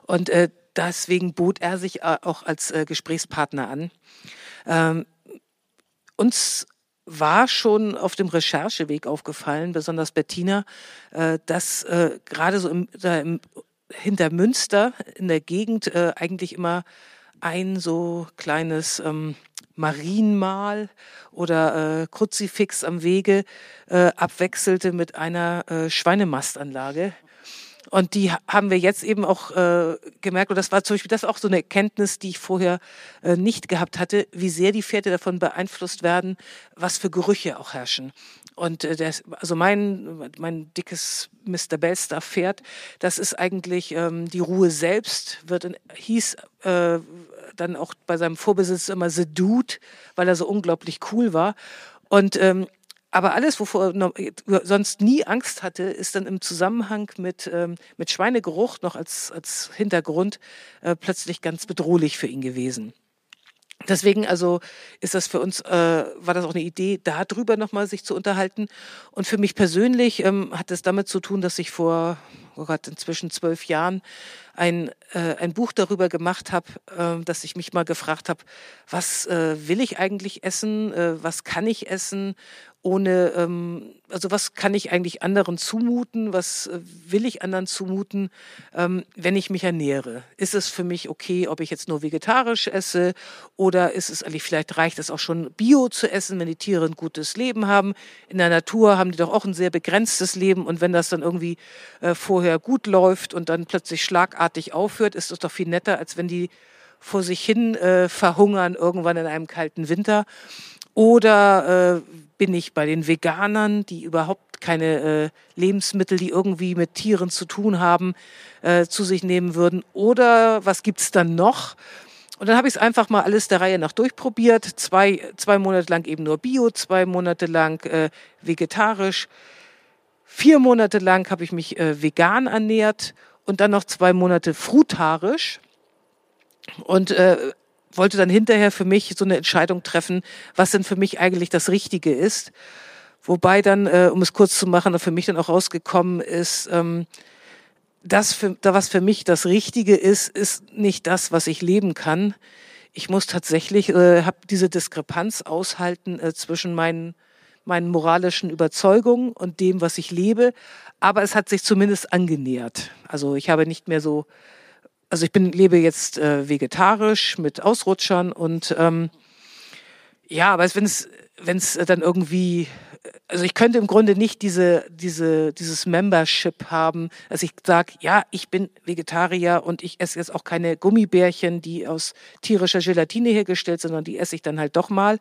Und äh, deswegen bot er sich äh, auch als äh, Gesprächspartner an. Ähm, uns war schon auf dem Rechercheweg aufgefallen, besonders Bettina, äh, dass äh, gerade so im, im, hinter Münster in der Gegend äh, eigentlich immer ein so kleines ähm, Marienmal oder äh, Kruzifix am Wege äh, abwechselte mit einer äh, Schweinemastanlage. Und die haben wir jetzt eben auch äh, gemerkt, und das war zum Beispiel das auch so eine Erkenntnis, die ich vorher äh, nicht gehabt hatte, wie sehr die Pferde davon beeinflusst werden, was für Gerüche auch herrschen. Und äh, das, also mein, mein dickes Mr. Bellstar Pferd, das ist eigentlich ähm, die Ruhe selbst, wird in, hieß äh, dann auch bei seinem Vorbesitz immer The Dude, weil er so unglaublich cool war. Und ähm, aber alles, wovor er sonst nie Angst hatte, ist dann im Zusammenhang mit, ähm, mit Schweinegeruch noch als, als Hintergrund äh, plötzlich ganz bedrohlich für ihn gewesen. Deswegen also ist das für uns, äh, war das auch eine Idee, darüber nochmal sich zu unterhalten. Und für mich persönlich ähm, hat es damit zu tun, dass ich vor, oh Gott, inzwischen zwölf Jahren ein, äh, ein Buch darüber gemacht habe, äh, dass ich mich mal gefragt habe, was äh, will ich eigentlich essen, äh, was kann ich essen? Ohne, ähm, also was kann ich eigentlich anderen zumuten, was äh, will ich anderen zumuten, ähm, wenn ich mich ernähre? Ist es für mich okay, ob ich jetzt nur vegetarisch esse? Oder ist es eigentlich, vielleicht reicht es auch schon Bio zu essen, wenn die Tiere ein gutes Leben haben. In der Natur haben die doch auch ein sehr begrenztes Leben. Und wenn das dann irgendwie äh, vorher gut läuft und dann plötzlich schlagartig aufhört, ist es doch viel netter, als wenn die vor sich hin äh, verhungern irgendwann in einem kalten Winter. Oder äh, bin ich bei den Veganern, die überhaupt keine äh, Lebensmittel, die irgendwie mit Tieren zu tun haben, äh, zu sich nehmen würden? Oder was gibt's dann noch? Und dann habe ich es einfach mal alles der Reihe nach durchprobiert. Zwei, zwei Monate lang eben nur Bio, zwei Monate lang äh, vegetarisch. Vier Monate lang habe ich mich äh, vegan ernährt und dann noch zwei Monate frutarisch. Und äh, wollte dann hinterher für mich so eine Entscheidung treffen, was denn für mich eigentlich das Richtige ist. Wobei dann, äh, um es kurz zu machen, für mich dann auch rausgekommen ist, ähm, das, für, was für mich das Richtige ist, ist nicht das, was ich leben kann. Ich muss tatsächlich, äh, habe diese Diskrepanz aushalten äh, zwischen meinen, meinen moralischen Überzeugungen und dem, was ich lebe. Aber es hat sich zumindest angenähert. Also ich habe nicht mehr so also ich bin, lebe jetzt äh, vegetarisch mit Ausrutschern und ähm, ja, aber wenn es wenn es dann irgendwie, also ich könnte im Grunde nicht diese diese dieses Membership haben, dass ich sage, ja, ich bin Vegetarier und ich esse jetzt auch keine Gummibärchen, die aus tierischer Gelatine hergestellt, sind, sondern die esse ich dann halt doch mal.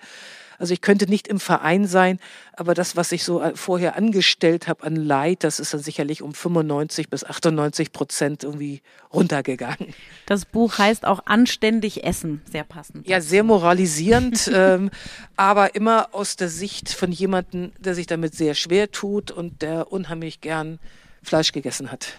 Also ich könnte nicht im Verein sein, aber das, was ich so äh, vorher angestellt habe an Leid, das ist dann sicherlich um 95 bis 98 Prozent irgendwie runtergegangen. Das Buch heißt auch Anständig Essen, sehr passend. Ja, sehr moralisierend, *laughs* ähm, aber immer aus der Sicht von jemandem, der sich damit sehr schwer tut und der unheimlich gern Fleisch gegessen hat.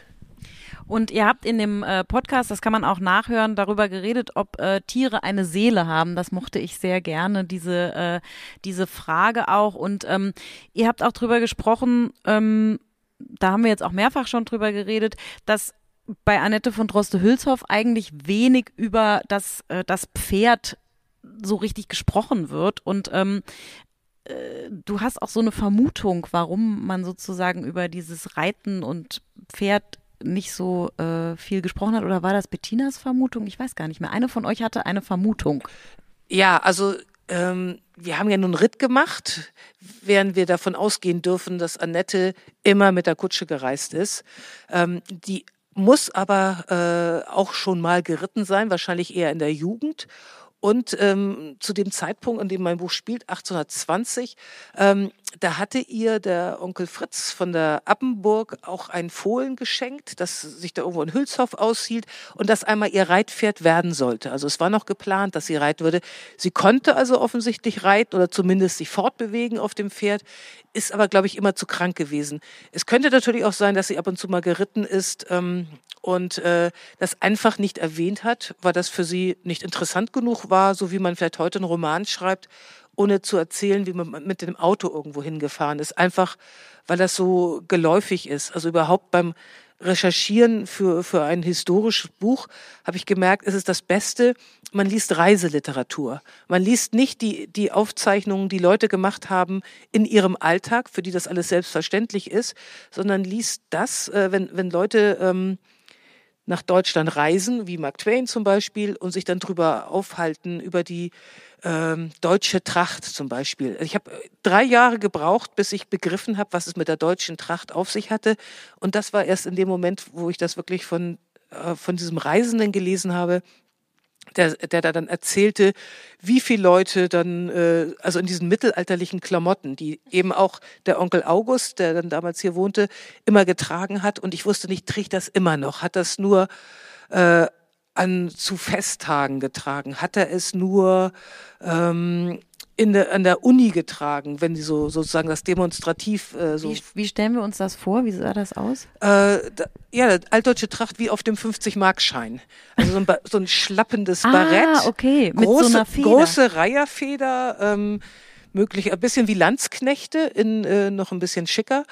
Und ihr habt in dem äh, Podcast, das kann man auch nachhören, darüber geredet, ob äh, Tiere eine Seele haben. Das mochte ich sehr gerne, diese, äh, diese Frage auch. Und ähm, ihr habt auch drüber gesprochen, ähm, da haben wir jetzt auch mehrfach schon drüber geredet, dass bei Annette von Droste-Hülshoff eigentlich wenig über das, äh, das Pferd so richtig gesprochen wird. Und ähm, äh, du hast auch so eine Vermutung, warum man sozusagen über dieses Reiten und Pferd nicht so äh, viel gesprochen hat? Oder war das Bettinas Vermutung? Ich weiß gar nicht mehr. Eine von euch hatte eine Vermutung. Ja, also ähm, wir haben ja nun Ritt gemacht, während wir davon ausgehen dürfen, dass Annette immer mit der Kutsche gereist ist. Ähm, die muss aber äh, auch schon mal geritten sein, wahrscheinlich eher in der Jugend. Und ähm, zu dem Zeitpunkt, in dem mein Buch spielt, 1820, ähm, da hatte ihr der Onkel Fritz von der Appenburg auch ein Fohlen geschenkt, das sich da irgendwo in Hülshoff aushielt und das einmal ihr Reitpferd werden sollte. Also es war noch geplant, dass sie reiten würde. Sie konnte also offensichtlich reiten oder zumindest sich fortbewegen auf dem Pferd, ist aber, glaube ich, immer zu krank gewesen. Es könnte natürlich auch sein, dass sie ab und zu mal geritten ist ähm, und äh, das einfach nicht erwähnt hat, weil das für sie nicht interessant genug war, so wie man vielleicht heute einen Roman schreibt ohne zu erzählen, wie man mit dem Auto irgendwo hingefahren ist. Einfach, weil das so geläufig ist. Also überhaupt beim Recherchieren für, für ein historisches Buch habe ich gemerkt, es ist das Beste, man liest Reiseliteratur. Man liest nicht die, die Aufzeichnungen, die Leute gemacht haben in ihrem Alltag, für die das alles selbstverständlich ist, sondern liest das, äh, wenn, wenn Leute ähm, nach Deutschland reisen, wie Mark Twain zum Beispiel, und sich dann drüber aufhalten, über die ähm, deutsche Tracht zum Beispiel. Ich habe äh, drei Jahre gebraucht, bis ich begriffen habe, was es mit der deutschen Tracht auf sich hatte. Und das war erst in dem Moment, wo ich das wirklich von, äh, von diesem Reisenden gelesen habe, der, der da dann erzählte, wie viele Leute dann, äh, also in diesen mittelalterlichen Klamotten, die eben auch der Onkel August, der dann damals hier wohnte, immer getragen hat. Und ich wusste nicht, trägt das immer noch? Hat das nur äh, an zu Festtagen getragen? Hat er es nur ähm, in der, an der Uni getragen, wenn die so sozusagen das demonstrativ äh, so. Wie, wie stellen wir uns das vor? Wie sah das aus? Äh, da, ja, altdeutsche Tracht wie auf dem 50-Mark-Schein. Also so ein, so ein schlappendes Ah, Barett. okay, mit große, so einer Feder. Große Reiherfeder, ähm, möglich, ein bisschen wie Landsknechte, in äh, noch ein bisschen schicker.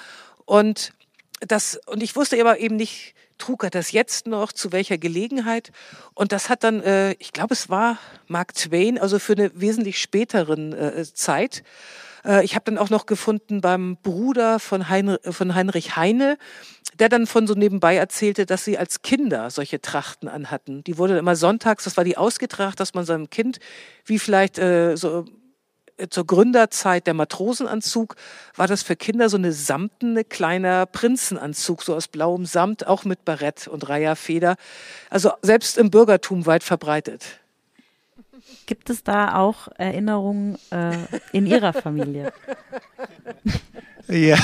Und das, und ich wusste aber eben nicht, trug er das jetzt noch, zu welcher Gelegenheit. Und das hat dann, äh, ich glaube, es war Mark Twain, also für eine wesentlich späteren äh, Zeit. Äh, ich habe dann auch noch gefunden beim Bruder von, Heinr von Heinrich Heine, der dann von so nebenbei erzählte, dass sie als Kinder solche Trachten anhatten. Die wurde immer sonntags, das war die Ausgetracht, dass man seinem Kind, wie vielleicht äh, so zur Gründerzeit der Matrosenanzug war das für Kinder so eine samtene kleiner Prinzenanzug, so aus blauem Samt, auch mit Barett und Reiherfeder. Also selbst im Bürgertum weit verbreitet. Gibt es da auch Erinnerungen äh, in Ihrer Familie? *laughs* Ja,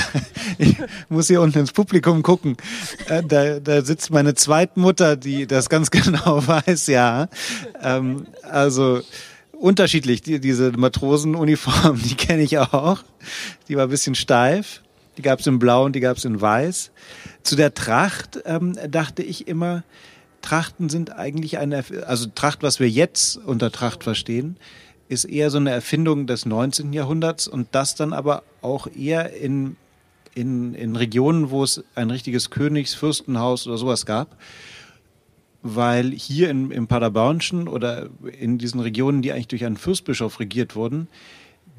ich muss hier unten ins Publikum gucken. Äh, Da, da sitzt meine Zweitmutter, die das ganz *laughs* genau weiß, ja. Ähm, also unterschiedlich, die, diese Matrosenuniform, *laughs* die kenne ich auch. Die war ein bisschen steif. Die gab es in Blau und die gab es in Weiß. Zu der Tracht ähm, dachte ich immer, Trachten sind eigentlich eine, also Tracht, was wir jetzt unter Tracht verstehen, ist eher so eine Erfindung des 19. Jahrhunderts und das dann aber auch eher in, in, in Regionen, wo es ein richtiges Königsfürstenhaus oder sowas gab. Weil hier in, im Paderbornschen oder in diesen Regionen, die eigentlich durch einen Fürstbischof regiert wurden,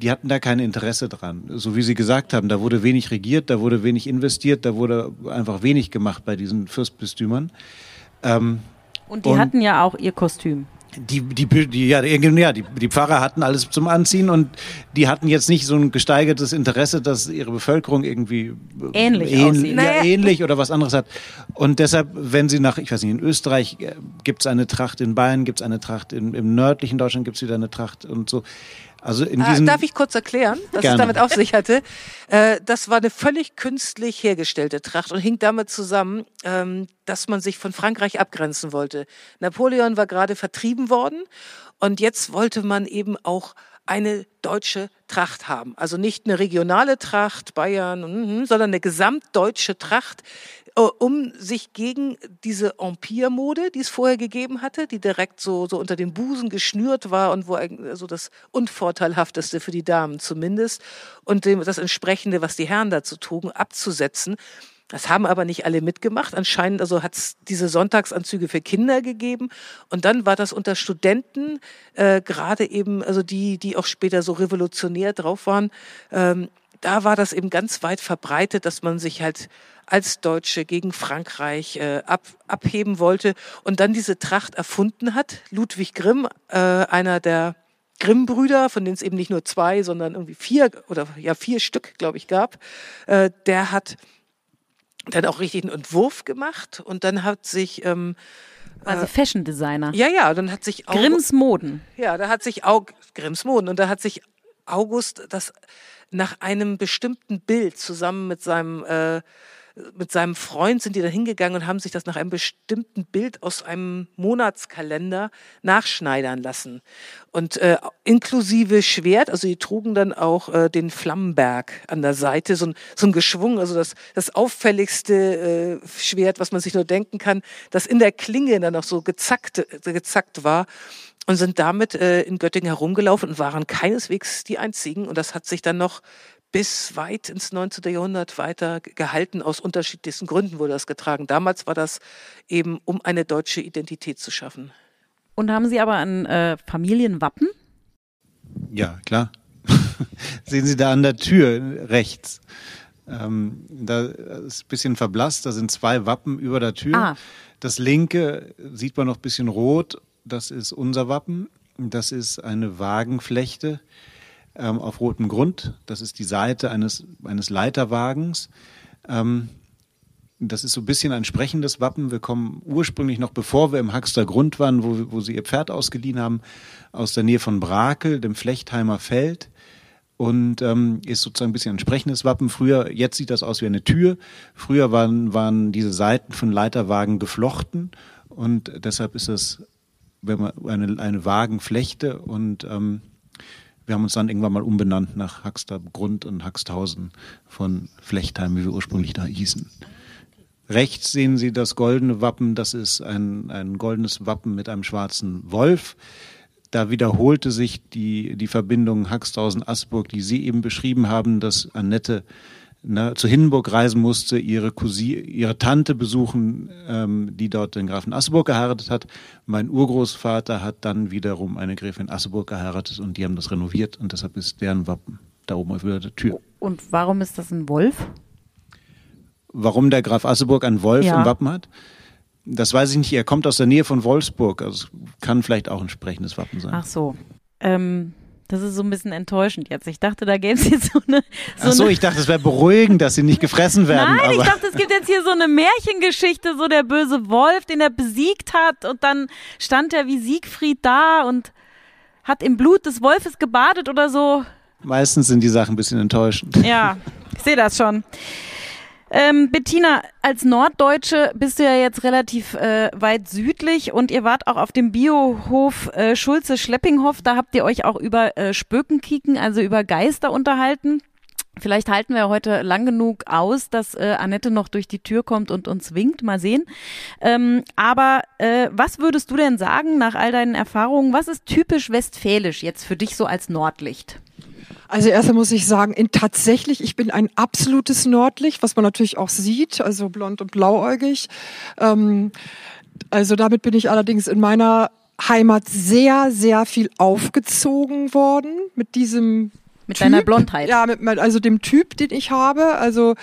die hatten da kein Interesse dran. So wie Sie gesagt haben, da wurde wenig regiert, da wurde wenig investiert, da wurde einfach wenig gemacht bei diesen Fürstbistümern. Ähm, Und die Und- hatten ja auch ihr Kostüm. Die, die, die, ja, die, die Pfarrer hatten alles zum Anziehen und die hatten jetzt nicht so ein gesteigertes Interesse, dass ihre Bevölkerung irgendwie Ähnlich ähn, ja, Naja. ähnlich oder was anderes hat. Und deshalb, wenn sie nach, ich weiß nicht, in Österreich äh, gibt's eine Tracht, in Bayern gibt's eine Tracht, in, im nördlichen Deutschland gibt's wieder eine Tracht und so. Also in Ah, diesen darf ich kurz erklären, was es damit auf sich hatte? Äh, das war eine völlig künstlich hergestellte Tracht und hing damit zusammen, ähm, dass man sich von Frankreich abgrenzen wollte. Napoleon war gerade vertrieben worden und jetzt wollte man eben auch eine deutsche Tracht haben. Also nicht eine regionale Tracht, Bayern, mhm, sondern eine gesamtdeutsche Tracht, um sich gegen diese Empire-Mode, die es vorher gegeben hatte, die direkt so, so unter den Busen geschnürt war und wo eigentlich so das Unvorteilhafteste für die Damen zumindest und dem, das entsprechende, was die Herren dazu trugen, abzusetzen. Das haben aber nicht alle mitgemacht. Anscheinend also hat es diese Sonntagsanzüge für Kinder gegeben. Und dann war das unter Studenten, äh, gerade eben, also die, die auch später so revolutionär drauf waren, ähm, da war das eben ganz weit verbreitet, dass man sich halt als Deutsche gegen Frankreich äh, ab, abheben wollte und dann diese Tracht erfunden hat. Ludwig Grimm, äh, einer der Grimm-Brüder, von denen es eben nicht nur zwei, sondern irgendwie vier oder ja vier Stück, glaube ich, gab, äh, der hat dann auch richtig einen Entwurf gemacht und dann hat sich ähm, Also Fashion Designer. ja ja dann hat sich auch Grimms Moden. ja, da hat sich Aug Grimms Moden und da hat sich August das nach einem bestimmten Bild zusammen mit seinem äh, mit seinem Freund sind die da hingegangen und haben sich das nach einem bestimmten Bild aus einem Monatskalender nachschneidern lassen. Und äh, inklusive Schwert, also die trugen dann auch äh, den Flammenberg an der Seite, so ein, so ein Geschwung, also das, das auffälligste äh, Schwert, was man sich nur denken kann, das in der Klinge dann auch so gezackt, gezackt war und sind damit äh, in Göttingen herumgelaufen und waren keineswegs die einzigen. Und das hat sich dann noch bis weit ins 19. Jahrhundert weiter gehalten. Aus unterschiedlichsten Gründen wurde das getragen. Damals war das eben, um eine deutsche Identität zu schaffen. Und haben Sie aber ein äh, Familienwappen? Ja, klar. *laughs* Sehen Sie da an der Tür rechts. Ähm, da ist ein bisschen verblasst, da sind zwei Wappen über der Tür. Ah. Das linke sieht man noch ein bisschen rot, das ist unser Wappen. Das ist eine Wagenflechte ähm, auf rotem Grund. Das ist die Seite eines, eines Leiterwagens. Ähm, das ist so ein bisschen ein sprechendes Wappen. Wir kommen ursprünglich noch, bevor wir im Haxter Grund waren, wo, wo sie ihr Pferd ausgeliehen haben, aus der Nähe von Brakel, dem Flechtheimer Feld. Und ähm, ist sozusagen ein bisschen ein sprechendes Wappen. Früher, jetzt sieht das aus wie eine Tür. Früher waren, waren diese Seiten von Leiterwagen geflochten und deshalb ist das wenn man eine, eine Wagenflechte und ähm, wir haben uns dann irgendwann mal umbenannt nach Haxter Grund und Haxthausen von Flechtheim, wie wir ursprünglich da hießen. Rechts sehen Sie das goldene Wappen, das ist ein, ein goldenes Wappen mit einem schwarzen Wolf. Da wiederholte sich die, die Verbindung Haxthausen-Asburg, die Sie eben beschrieben haben, dass Annette ne, zu Hindenburg reisen musste, ihre Cousine, ihre Tante besuchen, ähm, die dort den Grafen Asseburg geheiratet hat. Mein Urgroßvater hat dann wiederum eine Gräfin Asseburg geheiratet und die haben das renoviert und deshalb ist deren Wappen da oben über der Tür. Und warum ist das ein Wolf? Warum der Graf Asseburg einen Wolf Ja. im Wappen hat? Das weiß ich nicht. Er kommt aus der Nähe von Wolfsburg. Also es kann vielleicht auch ein entsprechendes Wappen sein. Ach so. Ähm, das ist so ein bisschen enttäuschend jetzt. Ich dachte, da gäbe es jetzt so eine. So Ach so, eine ich dachte, es wäre beruhigend, dass sie nicht gefressen werden. Nein, ich aber dachte, es gibt jetzt hier so eine Märchengeschichte, so der böse Wolf, den er besiegt hat und dann stand er wie Siegfried da und hat im Blut des Wolfes gebadet oder so. meistens sind die Sachen ein bisschen enttäuschend. Ja, ich sehe das schon. Ähm, Bettina, als Norddeutsche bist du ja jetzt relativ äh, weit südlich und ihr wart auch auf dem Biohof äh, Schulze-Schleppinghof. Da habt ihr euch auch über äh, Spökenkieken, also über Geister unterhalten. Vielleicht halten wir heute lang genug aus, dass äh, Annette noch durch die Tür kommt und uns winkt. Mal sehen. Ähm, aber äh, was würdest du denn sagen nach all deinen Erfahrungen? Was ist typisch westfälisch jetzt für dich so als Nordlicht? Also erstmal muss ich sagen, in, tatsächlich, ich bin ein absolutes Nordlicht, was man natürlich auch sieht, also blond und blauäugig. Ähm, also damit bin ich allerdings in meiner Heimat sehr, sehr viel aufgezogen worden mit diesem Mit Typ. deiner Blondheit. Ja, mit, also dem Typ, den ich habe. Also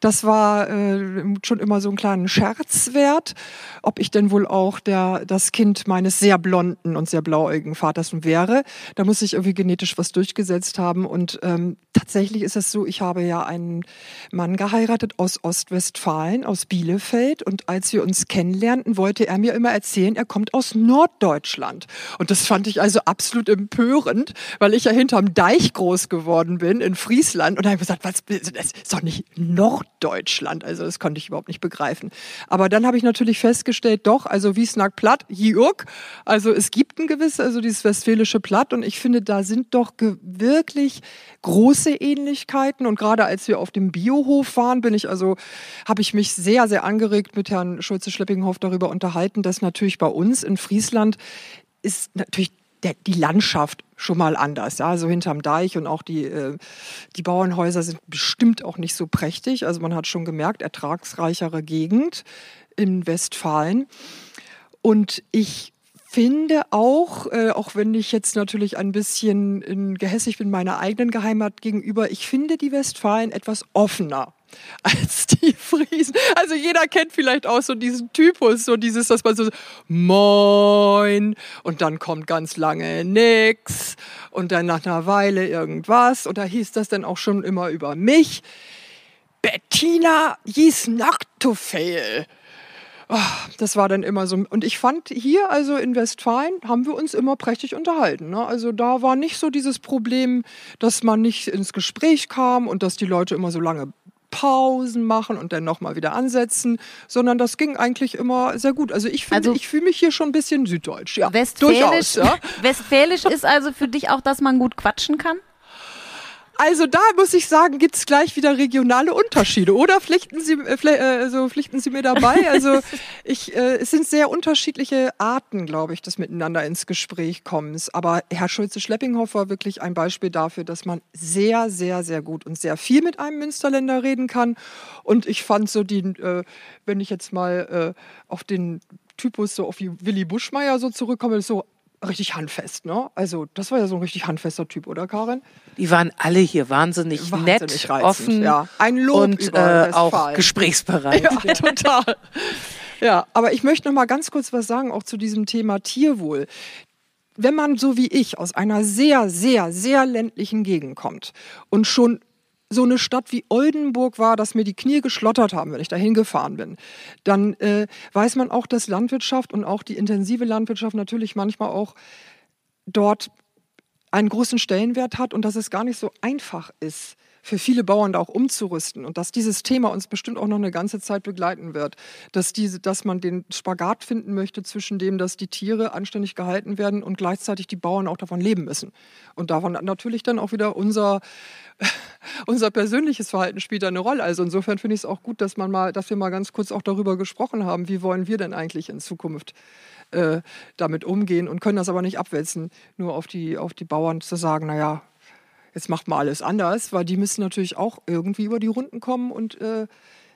das war äh, schon immer so ein kleinen Scherz wert, ob ich denn wohl auch der, das Kind meines sehr blonden und sehr blauäugigen Vaters wäre. Da muss ich irgendwie genetisch was durchgesetzt haben. Und ähm, tatsächlich ist es so, ich habe ja einen Mann geheiratet aus Ostwestfalen, aus Bielefeld. Und als wir uns kennenlernten, wollte er mir immer erzählen, er kommt aus Norddeutschland. Und das fand ich also absolut empörend, weil ich ja hinterm Deich groß geworden bin in Friesland. Und habe gesagt, was, das ist doch nicht Norddeutschland. Also das konnte ich überhaupt nicht begreifen. Aber dann habe ich natürlich festgestellt, doch, also Wiesnack Platt, Jürg, also es gibt ein gewisses, also dieses westfälische Platt. Und ich finde, da sind doch wirklich große Ähnlichkeiten. Und gerade als wir auf dem Biohof waren, bin ich also, habe ich mich sehr, sehr angeregt mit Herrn Schulze-Schleppinghoff darüber unterhalten, dass natürlich bei uns in Friesland ist natürlich der, die Landschaft schon mal anders. Ja? Also hinterm Deich und auch die, äh, die Bauernhäuser sind bestimmt auch nicht so prächtig. Also man hat schon gemerkt, ertragsreichere Gegend in Westfalen. Und ich finde auch, äh, auch wenn ich jetzt natürlich ein bisschen in, gehässig bin meiner eigenen Geheimat gegenüber, ich finde die Westfalen etwas offener *laughs* als die Friesen. Also jeder kennt vielleicht auch so diesen Typus, so dieses, dass man so Moin und dann kommt ganz lange nix und dann nach einer Weile irgendwas und da hieß das dann auch schon immer über mich. Bettina Jies Nachtofeil. das war dann immer so. Und ich fand hier, also in Westfalen, haben wir uns immer prächtig unterhalten. Ne? Also da war nicht so dieses Problem, dass man nicht ins Gespräch kam und dass die Leute immer so lange Pausen machen und dann nochmal wieder ansetzen, sondern das ging eigentlich immer sehr gut. Also ich finde, Also- ich fühle mich hier schon ein bisschen süddeutsch. Ja, Westfälisch, durchaus. Ja. *laughs* Westfälisch ist also für dich auch, dass man gut quatschen kann? Also da muss ich sagen, gibt's gleich wieder regionale Unterschiede. Oder pflichten Sie, äh, pfle- äh, also pflichten Sie mir dabei? *laughs* Also ich, äh, es sind sehr unterschiedliche Arten, glaube ich, des Miteinander ins Gespräch kommens. Aber Herr Schulze-Schleppinghoff war wirklich ein Beispiel dafür, dass man sehr, sehr, sehr gut und sehr viel mit einem Münsterländer reden kann. Und ich fand so die, äh, wenn ich jetzt mal äh, auf den Typus so auf wie Willy Buschmeier so zurückkomme, so richtig handfest, ne? Also das war ja so ein richtig handfester Typ, oder Karin? Die waren alle hier wahnsinnig, Wahnsinnig nett, reizend, offen ja. Ein Lob und äh, auch gesprächsbereit. *laughs* Ja, total. Ja, aber ich möchte noch mal ganz kurz was sagen, auch zu diesem Thema Tierwohl. Wenn man so wie ich aus einer sehr, sehr, sehr ländlichen Gegend kommt und schon so eine Stadt wie Oldenburg war, dass mir die Knie geschlottert haben, wenn ich da hingefahren bin, dann äh, weiß man auch, dass Landwirtschaft und auch die intensive Landwirtschaft natürlich manchmal auch dort einen großen Stellenwert hat und dass es gar nicht so einfach ist, für viele Bauern da auch umzurüsten und dass dieses Thema uns bestimmt auch noch eine ganze Zeit begleiten wird. Dass, diese, dass man den Spagat finden möchte zwischen dem, dass die Tiere anständig gehalten werden und gleichzeitig die Bauern auch davon leben müssen. Und davon natürlich dann auch wieder unser, *laughs* unser persönliches Verhalten spielt eine Rolle. Also insofern finde ich es auch gut, dass man mal, dass wir mal ganz kurz auch darüber gesprochen haben, wie wollen wir denn eigentlich in Zukunft äh, damit umgehen und können das aber nicht abwälzen, nur auf die, auf die Bauern zu sagen, naja, jetzt macht mal alles anders, weil die müssen natürlich auch irgendwie über die Runden kommen und äh,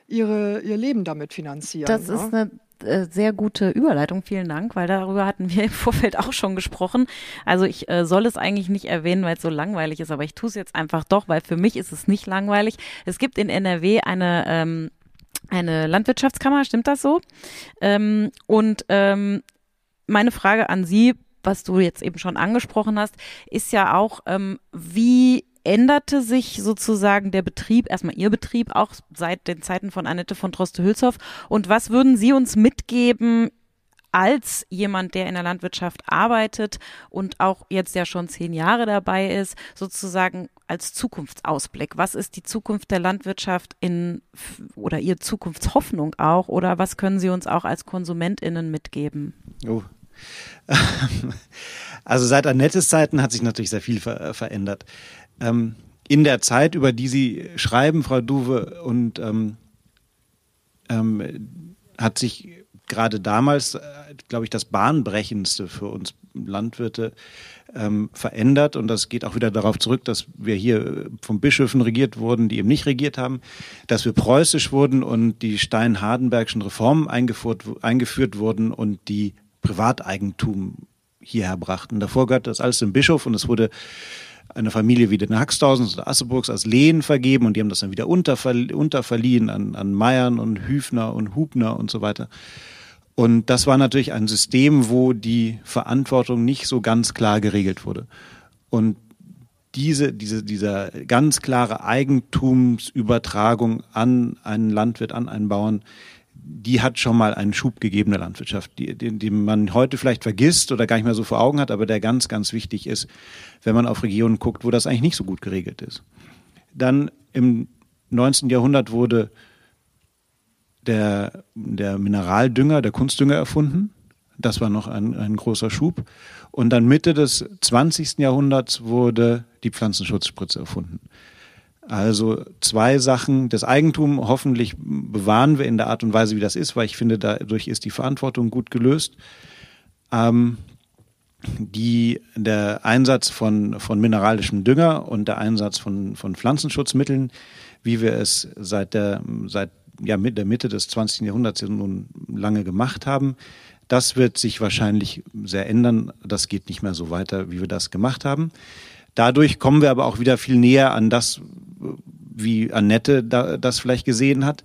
ihre, ihr Leben damit finanzieren. Das ne? ist eine äh, sehr gute Überleitung, vielen Dank, weil darüber hatten wir *laughs* im Vorfeld auch schon gesprochen. Also ich äh, soll es eigentlich nicht erwähnen, weil es so langweilig ist, aber ich tue es jetzt einfach doch, weil für mich ist es nicht langweilig. Es gibt in NRW eine ähm, eine Landwirtschaftskammer, stimmt das so? Ähm, und ähm, meine Frage an Sie, was du jetzt eben schon angesprochen hast, ist ja auch, ähm, wie änderte sich sozusagen der Betrieb, erstmal Ihr Betrieb, auch seit den Zeiten von Annette von Droste-Hülshoff und was würden Sie uns mitgeben als jemand, der in der Landwirtschaft arbeitet und auch jetzt ja schon zehn Jahre dabei ist, sozusagen als Zukunftsausblick. Was ist die Zukunft der Landwirtschaft in oder Ihre Zukunftshoffnung auch? Oder was können Sie uns auch als KonsumentInnen mitgeben? Oh. Also seit Annettes Zeiten hat sich natürlich sehr viel ver verändert. Ähm, in der Zeit, über die Sie schreiben, Frau Duwe, und ähm, ähm, hat sich gerade damals, äh, glaube ich, das Bahnbrechendste für uns Landwirte ähm, verändert. Und das geht auch wieder darauf zurück, dass wir hier von Bischöfen regiert wurden, die eben nicht regiert haben, dass wir preußisch wurden und die Stein-Hardenbergschen Reformen eingeführt, eingeführt wurden und die Privateigentum hierher brachten. Davor gehörte das alles dem Bischof und es wurde eine Familie wie den Haxtausens oder Asseburgs als Lehen vergeben und die haben das dann wieder unterverl unterverliehen an, an Meiern und Hüfner und Hubner und so weiter. Und das war natürlich ein System, wo die Verantwortung nicht so ganz klar geregelt wurde. Und diese, diese, dieser ganz klare Eigentumsübertragung an einen Landwirt, an einen Bauern, die hat schon mal einen Schub gegeben der Landwirtschaft, die, die, die man heute vielleicht vergisst oder gar nicht mehr so vor Augen hat, aber der ganz, ganz wichtig ist, wenn man auf Regionen guckt, wo das eigentlich nicht so gut geregelt ist. Dann im 19. Jahrhundert wurde der, der Mineraldünger, der Kunstdünger erfunden. Das war noch ein, ein großer Schub. Und dann Mitte des 20. Jahrhunderts wurde die Pflanzenschutzspritze erfunden. Also zwei Sachen. Das Eigentum hoffentlich bewahren wir in der Art und Weise, wie das ist, weil ich finde, dadurch ist die Verantwortung gut gelöst. Ähm, die, der Einsatz von, von mineralischem Dünger und der Einsatz von, von Pflanzenschutzmitteln, wie wir es seit der, seit ja, mit der Mitte des 20. Jahrhunderts nun lange gemacht haben, das wird sich wahrscheinlich sehr ändern. Das geht nicht mehr so weiter, wie wir das gemacht haben. Dadurch kommen wir aber auch wieder viel näher an das, wie Annette da, das vielleicht gesehen hat.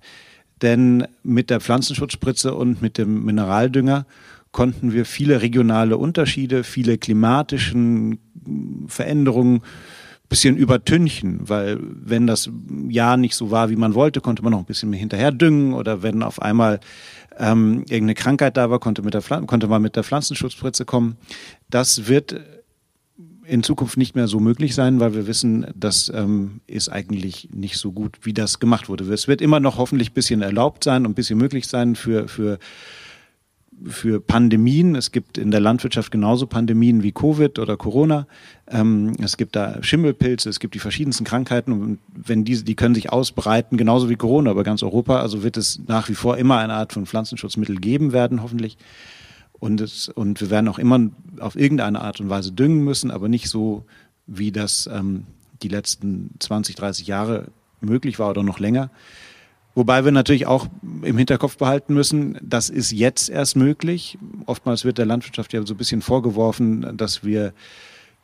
Denn mit der Pflanzenschutzspritze und mit dem Mineraldünger konnten wir viele regionale Unterschiede, viele klimatischen Veränderungen bisschen übertünchen, weil wenn das Jahr nicht so war, wie man wollte, konnte man noch ein bisschen mehr hinterher düngen oder wenn auf einmal ähm, irgendeine Krankheit da war, konnte, mit der konnte man mit der Pflanzenschutzspritze kommen. Das wird in Zukunft nicht mehr so möglich sein, weil wir wissen, das ähm, ist eigentlich nicht so gut, wie das gemacht wurde. Es wird immer noch hoffentlich ein bisschen erlaubt sein und ein bisschen möglich sein für, für, für Pandemien. Es gibt in der Landwirtschaft genauso Pandemien wie Covid oder Corona. Ähm, es gibt da Schimmelpilze, es gibt die verschiedensten Krankheiten und wenn diese, die können sich ausbreiten, genauso wie Corona über ganz Europa. Also wird es nach wie vor immer eine Art von Pflanzenschutzmittel geben werden, hoffentlich. Und, es, und wir werden auch immer auf irgendeine Art und Weise düngen müssen, aber nicht so, wie das ähm, die letzten 20, 30 Jahre möglich war oder noch länger. Wobei wir natürlich auch im Hinterkopf behalten müssen, das ist jetzt erst möglich. Oftmals wird der Landwirtschaft ja so ein bisschen vorgeworfen, dass wir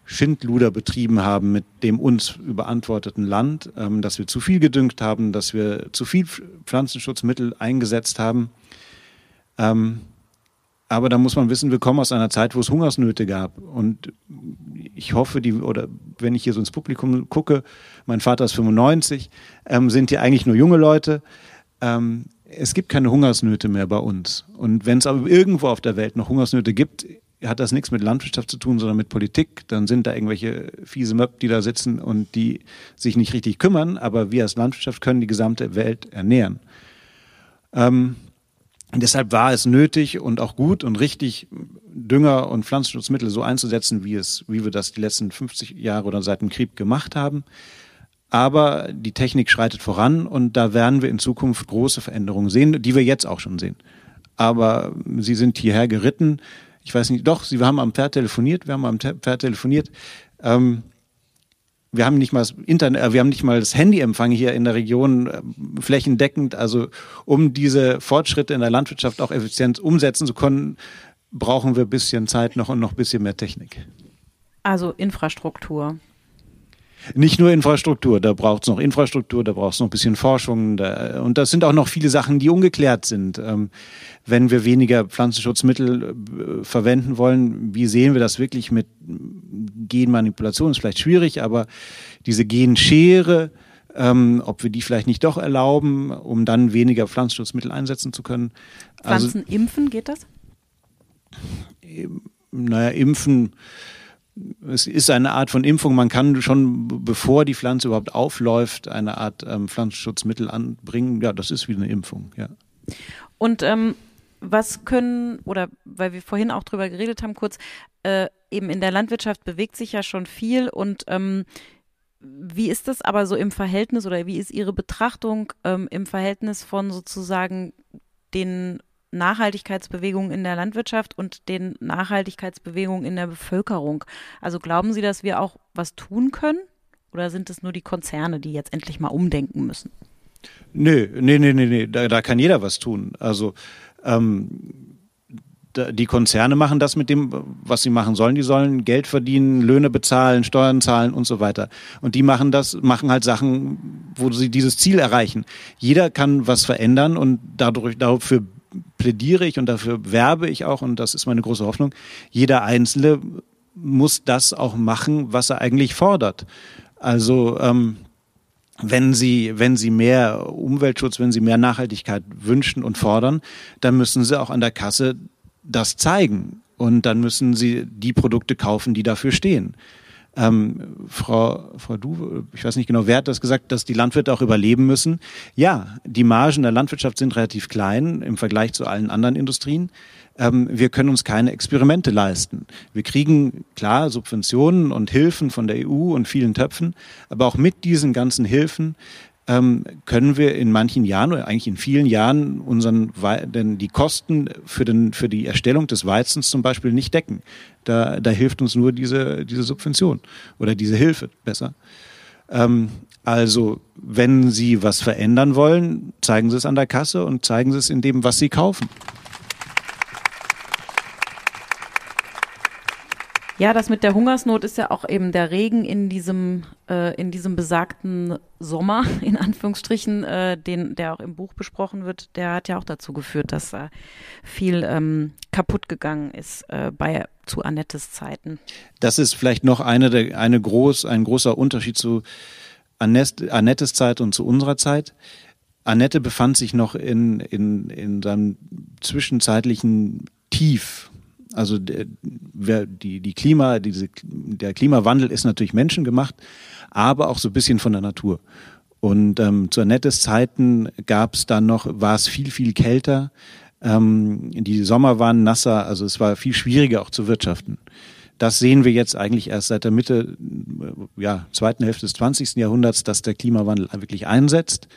Schindluder betrieben haben mit dem uns überantworteten Land, ähm, dass wir zu viel gedüngt haben, dass wir zu viel Pflanzenschutzmittel eingesetzt haben. Aber da muss man wissen, wir kommen aus einer Zeit, wo es Hungersnöte gab. Und ich hoffe, die, oder wenn ich hier so ins Publikum gucke, mein Vater ist 95, ähm, sind hier eigentlich nur junge Leute. Ähm, es gibt keine Hungersnöte mehr bei uns. Und wenn es aber irgendwo auf der Welt noch Hungersnöte gibt, hat das nichts mit Landwirtschaft zu tun, sondern mit Politik. Dann sind da irgendwelche fiese Möb, die da sitzen und die sich nicht richtig kümmern. Aber wir als Landwirtschaft können die gesamte Welt ernähren. Ähm, und deshalb war es nötig und auch gut und richtig, Dünger und Pflanzenschutzmittel so einzusetzen, wie es, wie wir das die letzten 50 Jahre oder seit dem Krieg gemacht haben. Aber die Technik schreitet voran und da werden wir in Zukunft große Veränderungen sehen, die wir jetzt auch schon sehen. Aber Sie sind hierher geritten. Ich weiß nicht, doch, Sie haben am Pferd telefoniert, wir haben am Pferd telefoniert. Ähm, wir haben nicht mal das Internet, äh, wir haben nicht mal das Handyempfang hier in der Region äh, flächendeckend. Also um diese Fortschritte in der Landwirtschaft auch effizient umsetzen zu können, brauchen wir ein bisschen Zeit noch und noch ein bisschen mehr Technik. Also Infrastruktur. Nicht nur Infrastruktur, da braucht es noch Infrastruktur, da braucht es noch ein bisschen Forschung. Da, und das sind auch noch viele Sachen, die ungeklärt sind. Ähm, wenn wir weniger Pflanzenschutzmittel äh, verwenden wollen, wie sehen wir das wirklich mit Genmanipulation? Ist vielleicht schwierig, aber diese Genschere, ähm, ob wir die vielleicht nicht doch erlauben, um dann weniger Pflanzenschutzmittel einsetzen zu können. Pflanzen also, impfen, geht das? Naja, impfen es ist eine Art von Impfung. Man kann schon, bevor die Pflanze überhaupt aufläuft, eine Art ähm, Pflanzenschutzmittel anbringen. Ja, das ist wie eine Impfung, ja. Und ähm, was können, oder weil wir vorhin auch drüber geredet haben, kurz, äh, eben in der Landwirtschaft bewegt sich ja schon viel und ähm, wie ist das aber so im Verhältnis oder wie ist Ihre Betrachtung ähm, im Verhältnis von sozusagen den Nachhaltigkeitsbewegungen in der Landwirtschaft und den Nachhaltigkeitsbewegungen in der Bevölkerung. Also glauben Sie, dass wir auch was tun können? Oder sind es nur die Konzerne, die jetzt endlich mal umdenken müssen? Nö, nee, nee, nee, nee. Da, da kann jeder was tun. Also ähm, da, die Konzerne machen das mit dem, was sie machen sollen. Die sollen Geld verdienen, Löhne bezahlen, Steuern zahlen und so weiter. Und die machen das, machen halt Sachen, wo sie dieses Ziel erreichen. Jeder kann was verändern und dadurch dafür plädiere ich und dafür werbe ich auch, und das ist meine große Hoffnung, jeder Einzelne muss das auch machen, was er eigentlich fordert. Also ähm, wenn Sie, wenn Sie mehr Umweltschutz, wenn Sie mehr Nachhaltigkeit wünschen und fordern, dann müssen Sie auch an der Kasse das zeigen. Und dann müssen Sie die Produkte kaufen, die dafür stehen. Ähm, Frau, Frau Du, ich weiß nicht genau, wer hat das gesagt, dass die Landwirte auch überleben müssen? Ja, die Margen der Landwirtschaft sind relativ klein im Vergleich zu allen anderen Industrien. Ähm, wir können uns keine Experimente leisten. Wir kriegen klar Subventionen und Hilfen von der EU und vielen Töpfen, aber auch mit diesen ganzen Hilfen ähm, können wir in manchen Jahren oder eigentlich in vielen Jahren unseren, denn die Kosten für, den, für die Erstellung des Weizens zum Beispiel nicht decken. Da, da hilft uns nur diese, diese Subvention oder diese Hilfe besser. Ähm, also, wenn Sie was verändern wollen, zeigen Sie es an der Kasse und zeigen Sie es in dem, was Sie kaufen. Ja, das mit der Hungersnot ist ja auch eben der Regen in diesem, äh, in diesem besagten Sommer, *laughs* in Anführungsstrichen, äh, den, der auch im Buch besprochen wird, der hat ja auch dazu geführt, dass äh, viel ähm, kaputt gegangen ist äh, bei zu Annettes Zeiten. Das ist vielleicht noch eine der, eine groß, ein großer Unterschied zu Annette, Annettes Zeit und zu unserer Zeit. Annette befand sich noch in, in, in seinem zwischenzeitlichen Tief. Also der, die, die Klima, diese, der Klimawandel ist natürlich menschengemacht, aber auch so ein bisschen von der Natur. Und ähm, zu Annettes Zeiten gab es dann noch, war es viel, viel kälter. Ähm, die Sommer waren nasser, also es war viel schwieriger auch zu wirtschaften. Das sehen wir jetzt eigentlich erst seit der Mitte, äh, ja, zweiten Hälfte des 20. Jahrhunderts, dass der Klimawandel wirklich einsetzt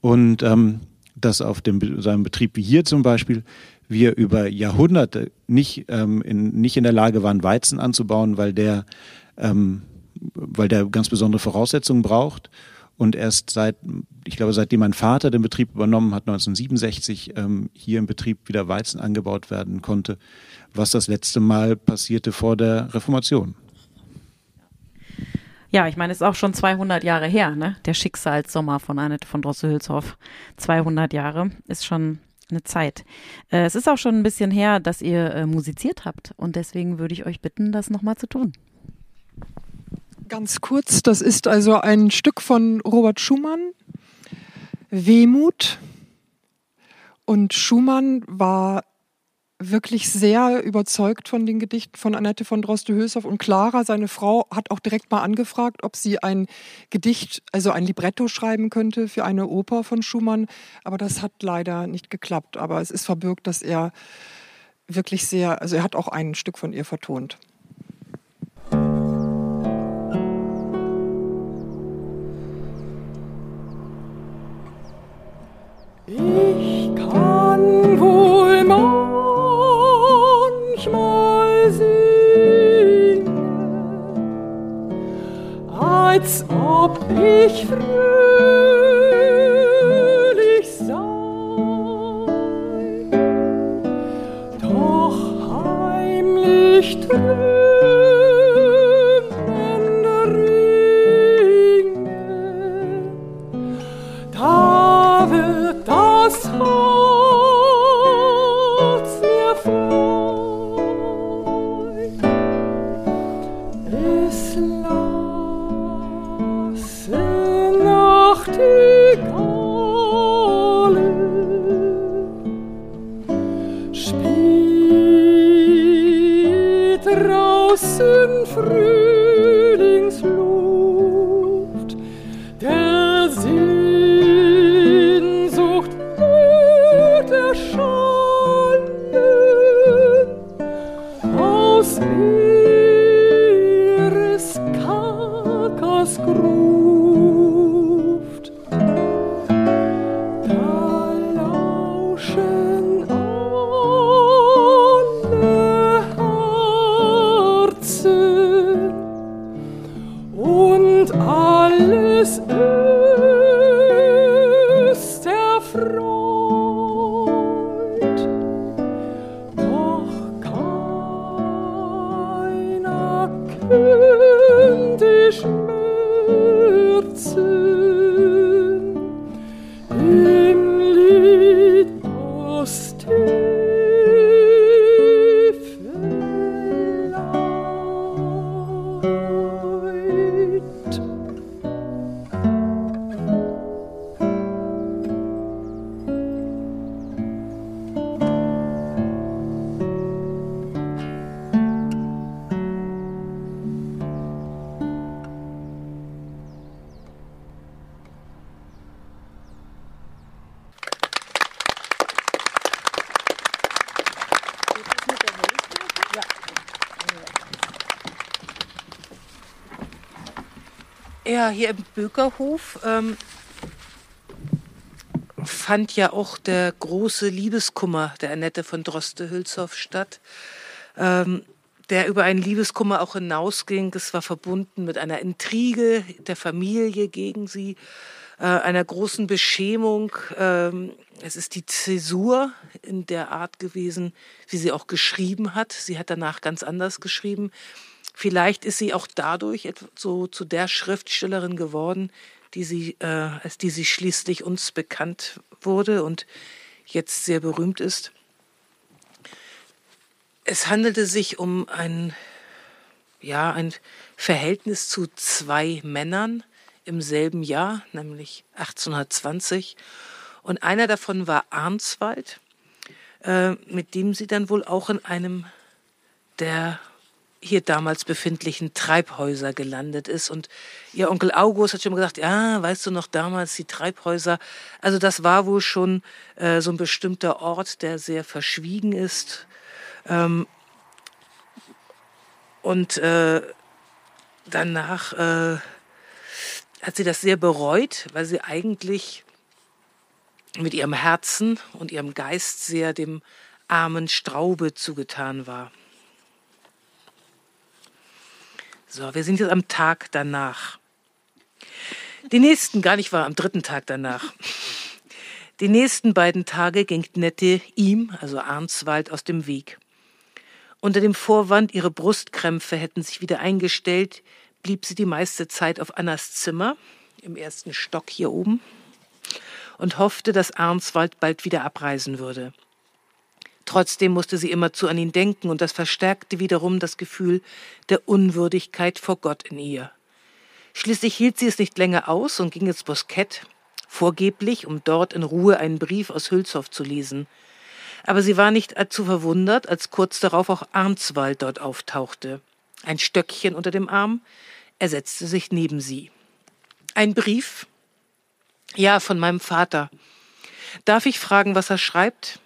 und ähm, dass auf dem, seinem Betrieb wie hier zum Beispiel wir über Jahrhunderte nicht, ähm, in, nicht in der Lage waren, Weizen anzubauen, weil der, ähm, weil der ganz besondere Voraussetzungen braucht. Und erst seit, ich glaube, seitdem mein Vater den Betrieb übernommen hat, 1967, ähm, hier im Betrieb wieder Weizen angebaut werden konnte, was das letzte Mal passierte vor der Reformation. Ja, ich meine, es ist auch schon 200 Jahre her, ne? Der Schicksalssommer von Annette von Drossel-Hülshoff. 200 Jahre ist schon eine Zeit. Äh, es ist auch schon ein bisschen her, dass ihr äh, musiziert habt und deswegen würde ich euch bitten, das nochmal zu tun. Ganz kurz, das ist also ein Stück von Robert Schumann, Wehmut. Und Schumann war wirklich sehr überzeugt von den Gedichten von Annette von Droste-Hülshoff und Clara, seine Frau, hat auch direkt mal angefragt, ob sie ein Gedicht, also ein Libretto schreiben könnte für eine Oper von Schumann. Aber das hat leider nicht geklappt. Aber es ist verbirgt, dass er wirklich sehr, also er hat auch ein Stück von ihr vertont. Ich kann wohl als ob ich fröhlich sei. Doch heimlich trübende hier im Bökerhof ähm, fand ja auch der große Liebeskummer der Annette von Droste-Hülshoff statt, ähm, der über einen Liebeskummer auch hinausging. Es war verbunden mit einer Intrige der Familie gegen sie, äh, einer großen Beschämung. Ähm, es ist die Zäsur in der Art gewesen, wie sie auch geschrieben hat. Sie hat danach ganz anders geschrieben. Vielleicht ist sie auch dadurch so zu der Schriftstellerin geworden, die sie, äh, als die sie schließlich uns bekannt wurde und jetzt sehr berühmt ist. Es handelte sich um ein, ja, ein Verhältnis zu zwei Männern im selben Jahr, nämlich 1820. Und einer davon war Arnswald, äh, mit dem sie dann wohl auch in einem der hier damals befindlichen Treibhäuser gelandet ist. Und ihr Onkel August hat schon gesagt, ja, weißt du noch damals die Treibhäuser? Also das war wohl schon äh, so ein bestimmter Ort, der sehr verschwiegen ist. Ähm, und äh, danach äh, hat sie das sehr bereut, weil sie eigentlich mit ihrem Herzen und ihrem Geist sehr dem armen Straube zugetan war. So, wir sind jetzt am Tag danach. Die nächsten, gar nicht wahr, am dritten Tag danach. Die nächsten beiden Tage ging Nette ihm, also Arnswald, aus dem Weg. Unter dem Vorwand, ihre Brustkrämpfe hätten sich wieder eingestellt, blieb sie die meiste Zeit auf Annas Zimmer, im ersten Stock hier oben, und hoffte, dass Arnswald bald wieder abreisen würde. Trotzdem musste sie immerzu an ihn denken, und das verstärkte wiederum das Gefühl der Unwürdigkeit vor Gott in ihr. Schließlich hielt sie es nicht länger aus und ging ins Boskett, vorgeblich, um dort in Ruhe einen Brief aus Hülshoff zu lesen. Aber sie war nicht allzu verwundert, als kurz darauf auch Arnswald dort auftauchte. Ein Stöckchen unter dem Arm, er setzte sich neben sie. Ein Brief? Ja, von meinem Vater. Darf ich fragen, was er schreibt?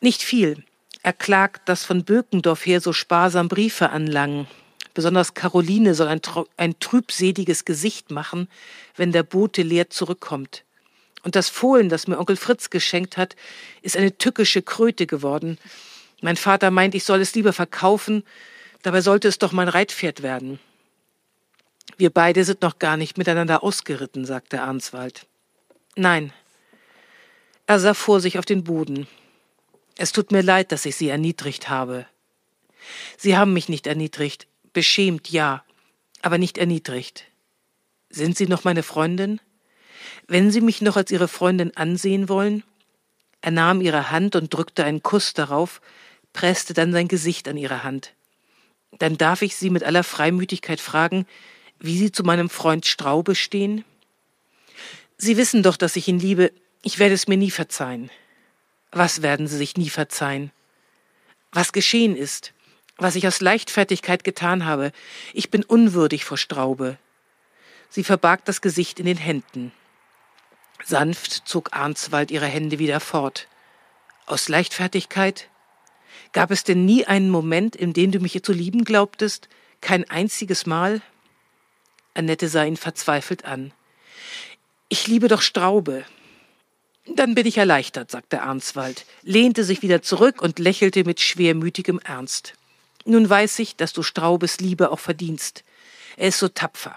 Nicht viel. Er klagt, dass von Bökendorf her so sparsam Briefe anlangen. Besonders Caroline soll ein, ein trübseliges Gesicht machen, wenn der Bote leer zurückkommt. Und das Fohlen, das mir Onkel Fritz geschenkt hat, ist eine tückische Kröte geworden. Mein Vater meint, ich soll es lieber verkaufen, dabei sollte es doch mein Reitpferd werden. Wir beide sind noch gar nicht miteinander ausgeritten, sagte Arnswald. Nein. Er sah vor sich auf den Boden. Es tut mir leid, dass ich Sie erniedrigt habe. Sie haben mich nicht erniedrigt, beschämt ja, aber nicht erniedrigt. Sind Sie noch meine Freundin? Wenn Sie mich noch als Ihre Freundin ansehen wollen? Er nahm ihre Hand und drückte einen Kuss darauf, presste dann sein Gesicht an ihre Hand. Dann darf ich Sie mit aller Freimütigkeit fragen, wie Sie zu meinem Freund Straube stehen? Sie wissen doch, dass ich ihn liebe. Ich werde es mir nie verzeihen. Was werden sie sich nie verzeihen? Was geschehen ist, was ich aus Leichtfertigkeit getan habe, ich bin unwürdig vor Straube. Sie verbarg das Gesicht in den Händen. Sanft zog Arnswald ihre Hände wieder fort. Aus Leichtfertigkeit? Gab es denn nie einen Moment, in dem du mich zu lieben glaubtest? Kein einziges Mal? Annette sah ihn verzweifelt an. Ich liebe doch Straube. Dann bin ich erleichtert, sagte Arnswald, lehnte sich wieder zurück und lächelte mit schwermütigem Ernst. Nun weiß ich, dass du Straubes Liebe auch verdienst. Er ist so tapfer.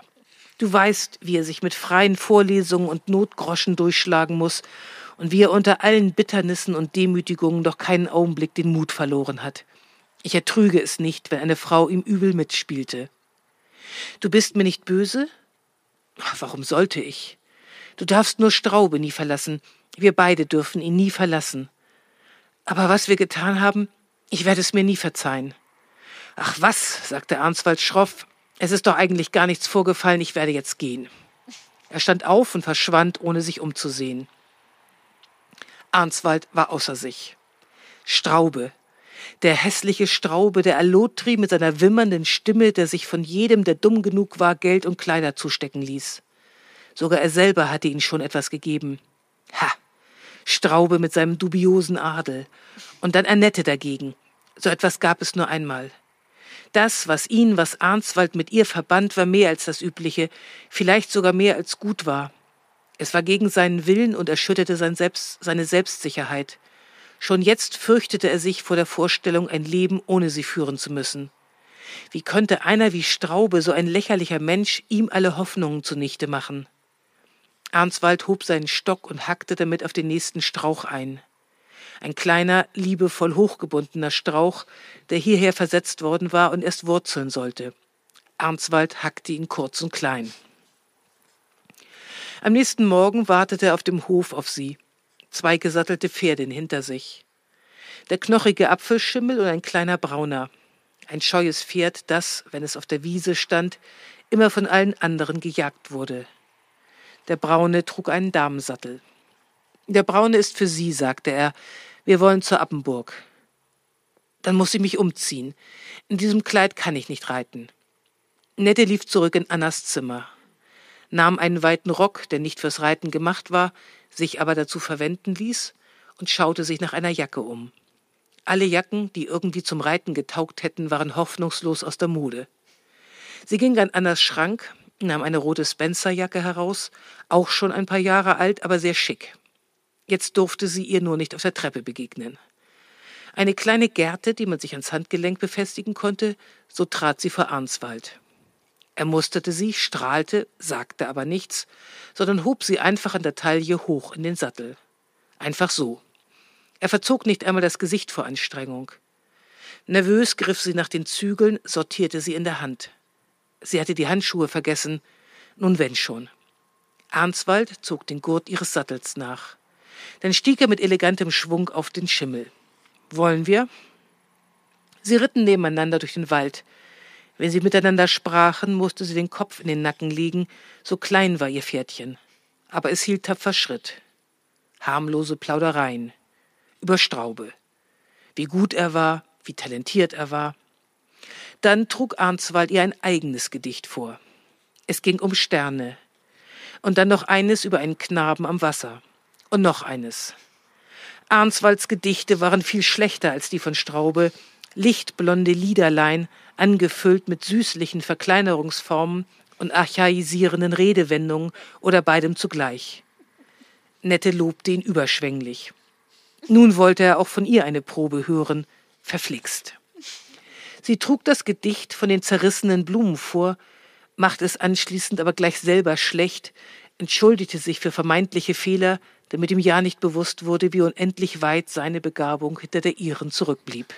Du weißt, wie er sich mit freien Vorlesungen und Notgroschen durchschlagen muss und wie er unter allen Bitternissen und Demütigungen doch keinen Augenblick den Mut verloren hat. Ich ertrüge es nicht, wenn eine Frau ihm übel mitspielte. Du bist mir nicht böse? Warum sollte ich? Du darfst nur Straube nie verlassen. Wir beide dürfen ihn nie verlassen. Aber was wir getan haben, ich werde es mir nie verzeihen. Ach was, sagte Arnswald schroff, es ist doch eigentlich gar nichts vorgefallen, ich werde jetzt gehen. Er stand auf und verschwand, ohne sich umzusehen. Arnswald war außer sich. Straube, der hässliche Straube, der Allotri mit seiner wimmernden Stimme, der sich von jedem, der dumm genug war, Geld und Kleider zustecken ließ. Sogar er selber hatte ihn schon etwas gegeben. Ha! Straube mit seinem dubiosen Adel. Und dann Annette dagegen. So etwas gab es nur einmal. Das, was ihn, was Arnswald mit ihr verband, war mehr als das Übliche, vielleicht sogar mehr als gut war. Es war gegen seinen Willen und erschütterte sein Selbst, seine Selbstsicherheit. Schon jetzt fürchtete er sich vor der Vorstellung, ein Leben ohne sie führen zu müssen. Wie könnte einer wie Straube, so ein lächerlicher Mensch, ihm alle Hoffnungen zunichte machen? Arnswald hob seinen Stock und hackte damit auf den nächsten Strauch ein. Ein kleiner, liebevoll hochgebundener Strauch, der hierher versetzt worden war und erst wurzeln sollte. Arnswald hackte ihn kurz und klein. Am nächsten Morgen wartete er auf dem Hof auf sie, zwei gesattelte Pferde hinter sich. Der knochige Apfelschimmel und ein kleiner Brauner. Ein scheues Pferd, das, wenn es auf der Wiese stand, immer von allen anderen gejagt wurde. Der Braune trug einen Damensattel. Der Braune ist für Sie, sagte er. Wir wollen zur Appenburg. Dann muss ich mich umziehen. In diesem Kleid kann ich nicht reiten. Nette lief zurück in Annas Zimmer nahm einen weiten Rock, der nicht fürs Reiten gemacht war, sich aber dazu verwenden ließ, und schaute sich nach einer Jacke um. Alle Jacken, die irgendwie zum Reiten getaugt hätten, waren hoffnungslos aus der Mode. Sie ging an Annas Schrank, nahm eine rote Spencer-Jacke heraus, auch schon ein paar Jahre alt, aber sehr schick. Jetzt durfte sie ihr nur nicht auf der Treppe begegnen. Eine kleine Gerte, die man sich ans Handgelenk befestigen konnte, so trat sie vor Arnswald. Er musterte sie, strahlte, sagte aber nichts, sondern hob sie einfach an der Taille hoch in den Sattel. Einfach so. Er verzog nicht einmal das Gesicht vor Anstrengung. Nervös griff sie nach den Zügeln, sortierte sie in der Hand. Sie hatte die Handschuhe vergessen. Nun wenn schon. Arnswald zog den Gurt ihres Sattels nach. Dann stieg er mit elegantem Schwung auf den Schimmel. Wollen wir? Sie ritten nebeneinander durch den Wald. Wenn sie miteinander sprachen, musste sie den Kopf in den Nacken legen, so klein war ihr Pferdchen. Aber es hielt tapfer Schritt. Harmlose Plaudereien. Über Straube. Wie gut er war, wie talentiert er war. Dann trug Arnswald ihr ein eigenes Gedicht vor. Es ging um Sterne. Und dann noch eines über einen Knaben am Wasser. Und noch eines. Arnswalds Gedichte waren viel schlechter als die von Straube, lichtblonde Liederlein, angefüllt mit süßlichen Verkleinerungsformen und archaisierenden Redewendungen oder beidem zugleich. Nette lobte ihn überschwänglich. Nun wollte er auch von ihr eine Probe hören, verflixt. Sie trug das Gedicht von den zerrissenen Blumen vor, machte es anschließend aber gleich selber schlecht, entschuldigte sich für vermeintliche Fehler, damit ihm ja nicht bewusst wurde, wie unendlich weit seine Begabung hinter der ihren zurückblieb.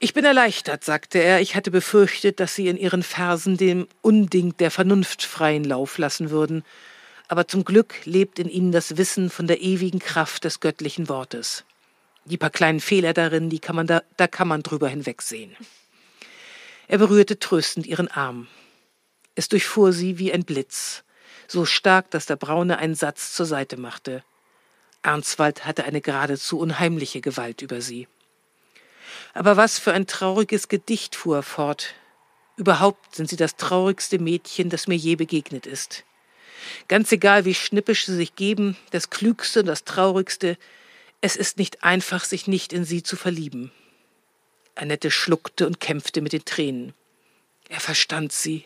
Ich bin erleichtert, sagte er, ich hatte befürchtet, dass Sie in Ihren Versen dem Unding der Vernunft freien Lauf lassen würden, aber zum Glück lebt in Ihnen das Wissen von der ewigen Kraft des göttlichen Wortes. Die paar kleinen Fehler darin, die kann man da, da kann man drüber hinwegsehen. Er berührte tröstend ihren Arm. Es durchfuhr sie wie ein Blitz, so stark, dass der Braune einen Satz zur Seite machte. Arnswald hatte eine geradezu unheimliche Gewalt über sie. Aber was für ein trauriges Gedicht fuhr er fort. Überhaupt sind Sie das traurigste Mädchen, das mir je begegnet ist. Ganz egal, wie schnippisch Sie sich geben, das Klügste und das Traurigste, es ist nicht einfach, sich nicht in Sie zu verlieben. Annette schluckte und kämpfte mit den Tränen. Er verstand sie.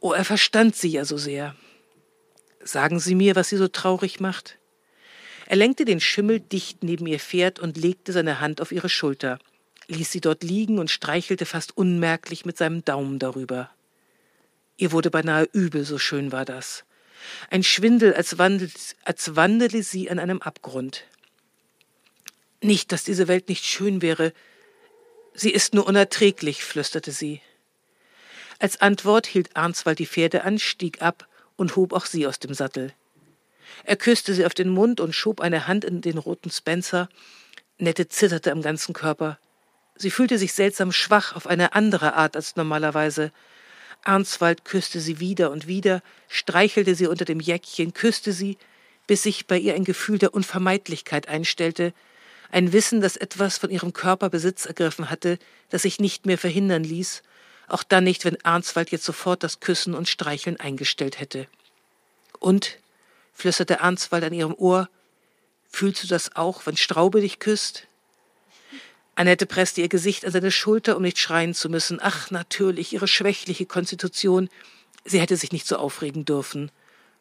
Oh, er verstand sie ja so sehr. Sagen Sie mir, was Sie so traurig macht? Er lenkte den Schimmel dicht neben ihr Pferd und legte seine Hand auf ihre Schulter ließ sie dort liegen und streichelte fast unmerklich mit seinem Daumen darüber. Ihr wurde beinahe übel, so schön war das. Ein Schwindel, als, wandelt, als wandele sie an einem Abgrund. Nicht, dass diese Welt nicht schön wäre. Sie ist nur unerträglich, flüsterte sie. Als Antwort hielt Arnswald die Pferde an, stieg ab und hob auch sie aus dem Sattel. Er küsste sie auf den Mund und schob eine Hand in den roten Spencer. Nette zitterte am ganzen Körper. Sie fühlte sich seltsam schwach auf eine andere Art als normalerweise. Arnswald küsste sie wieder und wieder, streichelte sie unter dem Jäckchen, küsste sie, bis sich bei ihr ein Gefühl der Unvermeidlichkeit einstellte, ein Wissen, dass etwas von ihrem Körper Besitz ergriffen hatte, das sich nicht mehr verhindern ließ, auch dann nicht, wenn Arnswald jetzt sofort das Küssen und Streicheln eingestellt hätte. Und, flüsterte Arnswald an ihrem Ohr, fühlst du das auch, wenn Straube dich küsst? Annette presste ihr Gesicht an seine Schulter, um nicht schreien zu müssen. Ach, natürlich, ihre schwächliche Konstitution. Sie hätte sich nicht so aufregen dürfen.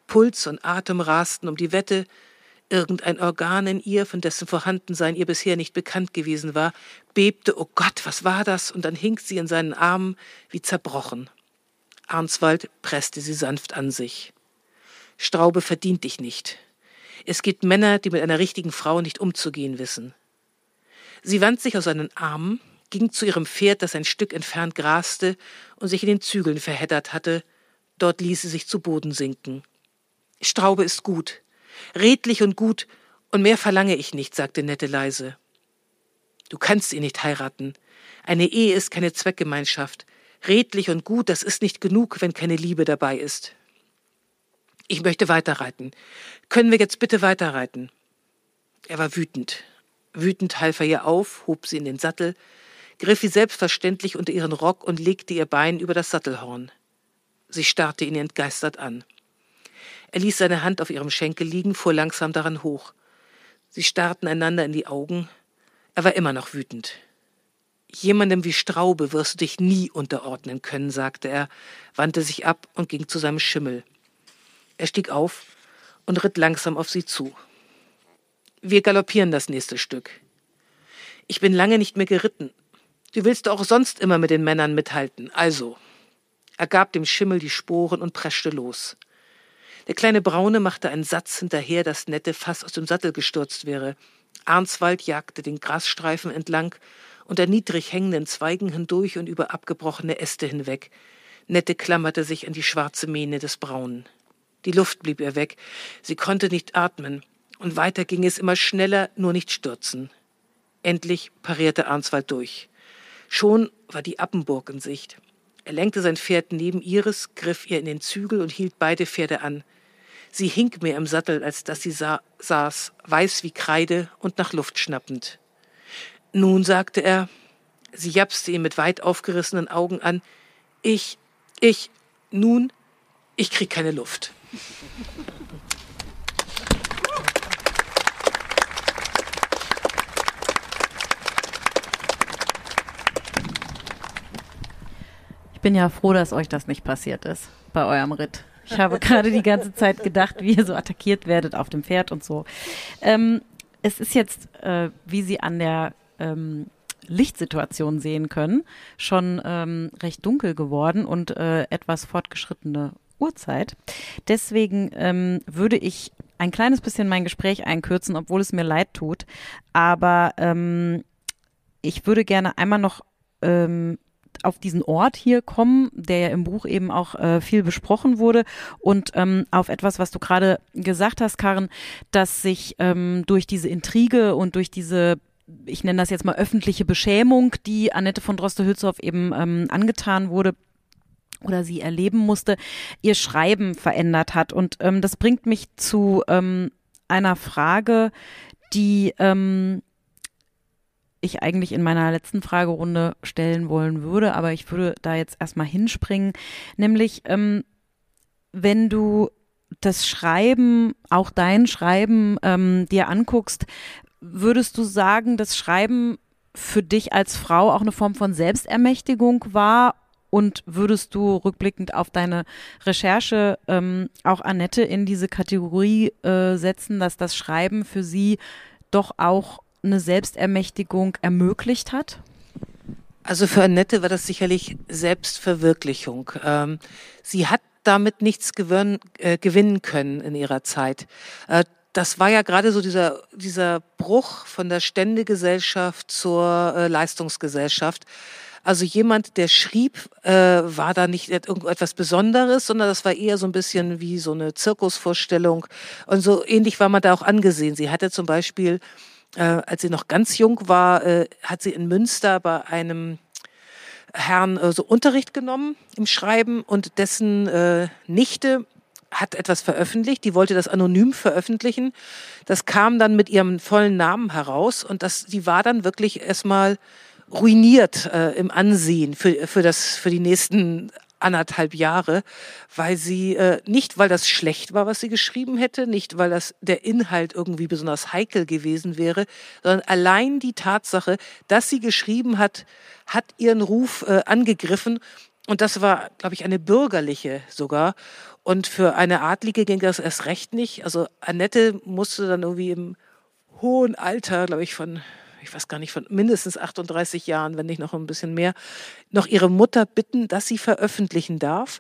Puls und Atem rasten um die Wette. Irgendein Organ in ihr, von dessen Vorhandensein ihr bisher nicht bekannt gewesen war, bebte, oh Gott, was war das? Und dann hing sie in seinen Armen wie zerbrochen. Arnswald presste sie sanft an sich. Straube verdient dich nicht. Es gibt Männer, die mit einer richtigen Frau nicht umzugehen wissen. Sie wand sich aus seinen Armen, ging zu ihrem Pferd, das ein Stück entfernt graste und sich in den Zügeln verheddert hatte. Dort ließ sie sich zu Boden sinken. Straube ist gut, redlich und gut, und mehr verlange ich nicht, sagte Nette leise. Du kannst ihn nicht heiraten. Eine Ehe ist keine Zweckgemeinschaft. Redlich und gut, das ist nicht genug, wenn keine Liebe dabei ist. Ich möchte weiterreiten. Können wir jetzt bitte weiterreiten? Er war wütend. Wütend half er ihr auf, hob sie in den Sattel, griff sie selbstverständlich unter ihren Rock und legte ihr Bein über das Sattelhorn. Sie starrte ihn entgeistert an. Er ließ seine Hand auf ihrem Schenkel liegen, fuhr langsam daran hoch. Sie starrten einander in die Augen. Er war immer noch wütend. Jemandem wie Straube wirst du dich nie unterordnen können, sagte er, wandte sich ab und ging zu seinem Schimmel. Er stieg auf und ritt langsam auf sie zu. Wir galoppieren das nächste Stück. Ich bin lange nicht mehr geritten. Du willst auch sonst immer mit den Männern mithalten. Also. Er gab dem Schimmel die Sporen und preschte los. Der kleine Braune machte einen Satz hinterher, dass Nette fast aus dem Sattel gestürzt wäre. Arnswald jagte den Grasstreifen entlang, unter niedrig hängenden Zweigen hindurch und über abgebrochene Äste hinweg. Nette klammerte sich an die schwarze Mähne des Braunen. Die Luft blieb ihr weg. Sie konnte nicht atmen. Und weiter ging es immer schneller, nur nicht stürzen. Endlich parierte Arnswald durch. Schon war die Appenburg in Sicht. Er lenkte sein Pferd neben ihres, griff ihr in den Zügel und hielt beide Pferde an. Sie hing mehr im Sattel, als dass sie sa saß, weiß wie Kreide und nach Luft schnappend. Nun, sagte er, sie japste ihn mit weit aufgerissenen Augen an, ich, ich, nun, ich krieg keine Luft. Ich bin ja froh, dass euch das nicht passiert ist bei eurem Ritt. Ich habe gerade die ganze Zeit gedacht, wie ihr so attackiert werdet auf dem Pferd und so. Ähm, es ist jetzt, äh, wie Sie an der ähm, Lichtsituation sehen können, schon ähm, recht dunkel geworden und äh, etwas fortgeschrittene Uhrzeit. Deswegen ähm, würde ich ein kleines bisschen mein Gespräch einkürzen, obwohl es mir leid tut. Aber ähm, ich würde gerne einmal noch ähm, auf diesen Ort hier kommen, der ja im Buch eben auch äh, viel besprochen wurde und ähm, auf etwas, was du gerade gesagt hast, Karen, dass sich ähm, durch diese Intrige und durch diese ich nenne das jetzt mal öffentliche Beschämung, die Annette von Droste-Hülshoff eben ähm, angetan wurde, oder sie erleben musste, ihr Schreiben verändert hat. Und ähm, das bringt mich zu ähm, einer Frage, die ähm, ich eigentlich in meiner letzten Fragerunde stellen wollen würde, aber ich würde da jetzt erstmal hinspringen, nämlich ähm, wenn du das Schreiben, auch dein Schreiben ähm, dir anguckst, würdest du sagen, dass Schreiben für dich als Frau auch eine Form von Selbstermächtigung war? Und würdest du rückblickend auf deine Recherche ähm, auch Annette in diese Kategorie äh, setzen, dass das Schreiben für sie doch auch eine Selbstermächtigung ermöglicht hat? Also für Annette war das sicherlich Selbstverwirklichung. Ähm, sie hat damit nichts gewinn, äh, gewinnen können in ihrer Zeit. Äh, das war ja gerade so dieser, dieser Bruch von der Ständegesellschaft zur äh, Leistungsgesellschaft. Also jemand, der schrieb, äh, war da nicht irgendetwas Besonderes, sondern das war eher so ein bisschen wie so eine Zirkusvorstellung. Und so ähnlich war man da auch angesehen. Sie hatte zum Beispiel äh, als sie noch ganz jung war, äh, hat sie in Münster bei einem Herrn äh, so Unterricht genommen im Schreiben und dessen äh, Nichte hat etwas veröffentlicht, die wollte das anonym veröffentlichen. Das kam dann mit ihrem vollen Namen heraus und das, die war dann wirklich erstmal ruiniert äh, im Ansehen für, für, das, für die nächsten anderthalb Jahre, weil sie äh, nicht, weil das schlecht war, was sie geschrieben hätte, nicht, weil das der Inhalt irgendwie besonders heikel gewesen wäre, sondern allein die Tatsache, dass sie geschrieben hat, hat ihren Ruf äh, angegriffen. Und das war, glaube ich, eine bürgerliche sogar. Und für eine Adlige ging das erst recht nicht. Also Annette musste dann irgendwie im hohen Alter, glaube ich, von ich weiß gar nicht, von mindestens 38 Jahren, wenn nicht noch ein bisschen mehr, noch ihre Mutter bitten, dass sie veröffentlichen darf.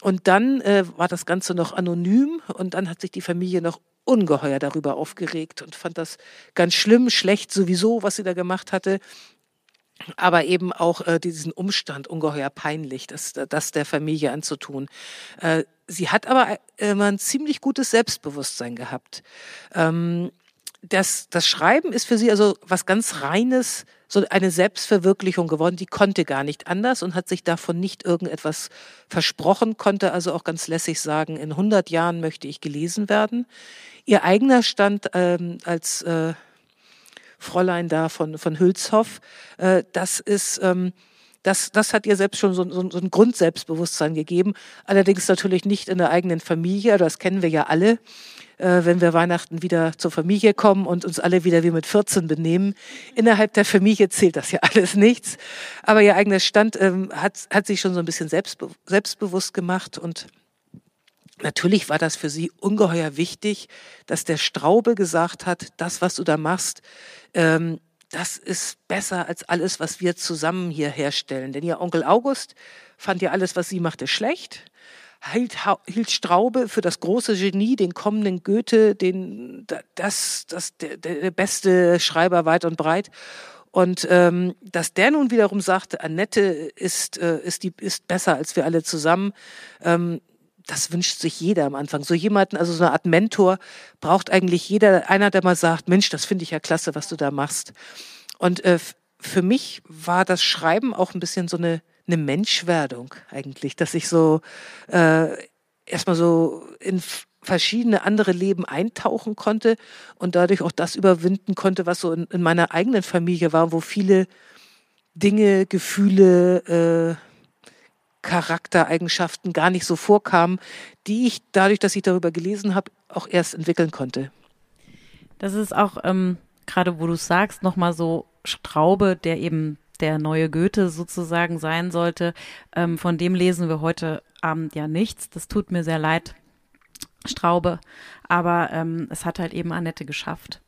Und dann äh, war das Ganze noch anonym und dann hat sich die Familie noch ungeheuer darüber aufgeregt und fand das ganz schlimm, schlecht sowieso, was sie da gemacht hatte. Aber eben auch äh, diesen Umstand ungeheuer peinlich, das, das der Familie anzutun. Äh, sie hat aber immer ein ziemlich gutes Selbstbewusstsein gehabt. Ähm, das, das Schreiben ist für sie also was ganz Reines, so eine Selbstverwirklichung geworden. Die konnte gar nicht anders und hat sich davon nicht irgendetwas versprochen, konnte also auch ganz lässig sagen, in 100 Jahren möchte ich gelesen werden. Ihr eigener Stand ähm, als äh, Fräulein da von, von Hülshoff, äh, das ist... Ähm, das, das hat ihr selbst schon so, so, so ein Grundselbstbewusstsein gegeben. Allerdings natürlich nicht in der eigenen Familie, das kennen wir ja alle äh, wenn wir Weihnachten wieder zur Familie kommen und uns alle wieder wie mit 14 benehmen. Innerhalb der Familie zählt das ja *laughs* alles nichts. Aber ihr eigener Stand ähm, hat, hat sich schon so ein bisschen selbstbe selbstbewusst gemacht und Natürlich war das für sie ungeheuer wichtig, dass der Straube gesagt hat, das, was du da machst, ähm, das ist besser als alles, was wir zusammen hier herstellen. Denn ihr Onkel August fand ja alles, was sie machte, schlecht hielt, hielt Straube für das große Genie, den kommenden Goethe, den, das, das, der, der beste Schreiber weit und breit. Und ähm, dass der nun wiederum sagte, Annette ist, äh, ist, die, ist besser als wir alle zusammen, ähm, das wünscht sich jeder am Anfang. So jemanden, also so eine Art Mentor braucht eigentlich jeder, einer, der mal sagt, Mensch, das finde ich ja klasse, was du da machst. Und äh, für mich war das Schreiben auch ein bisschen so eine eine Menschwerdung eigentlich, dass ich so äh, erstmal so in verschiedene andere Leben eintauchen konnte und dadurch auch das überwinden konnte, was so in, in meiner eigenen Familie war, wo viele Dinge, Gefühle, äh, Charaktereigenschaften gar nicht so vorkamen, die ich dadurch, dass ich darüber gelesen habe, auch erst entwickeln konnte. Das ist auch ähm, gerade, wo du sagst, nochmal so Straube, der eben der neue Goethe sozusagen sein sollte. Ähm, von dem lesen wir heute Abend ja nichts. Das tut mir sehr leid, Straube. Aber ähm, es hat halt eben Annette geschafft.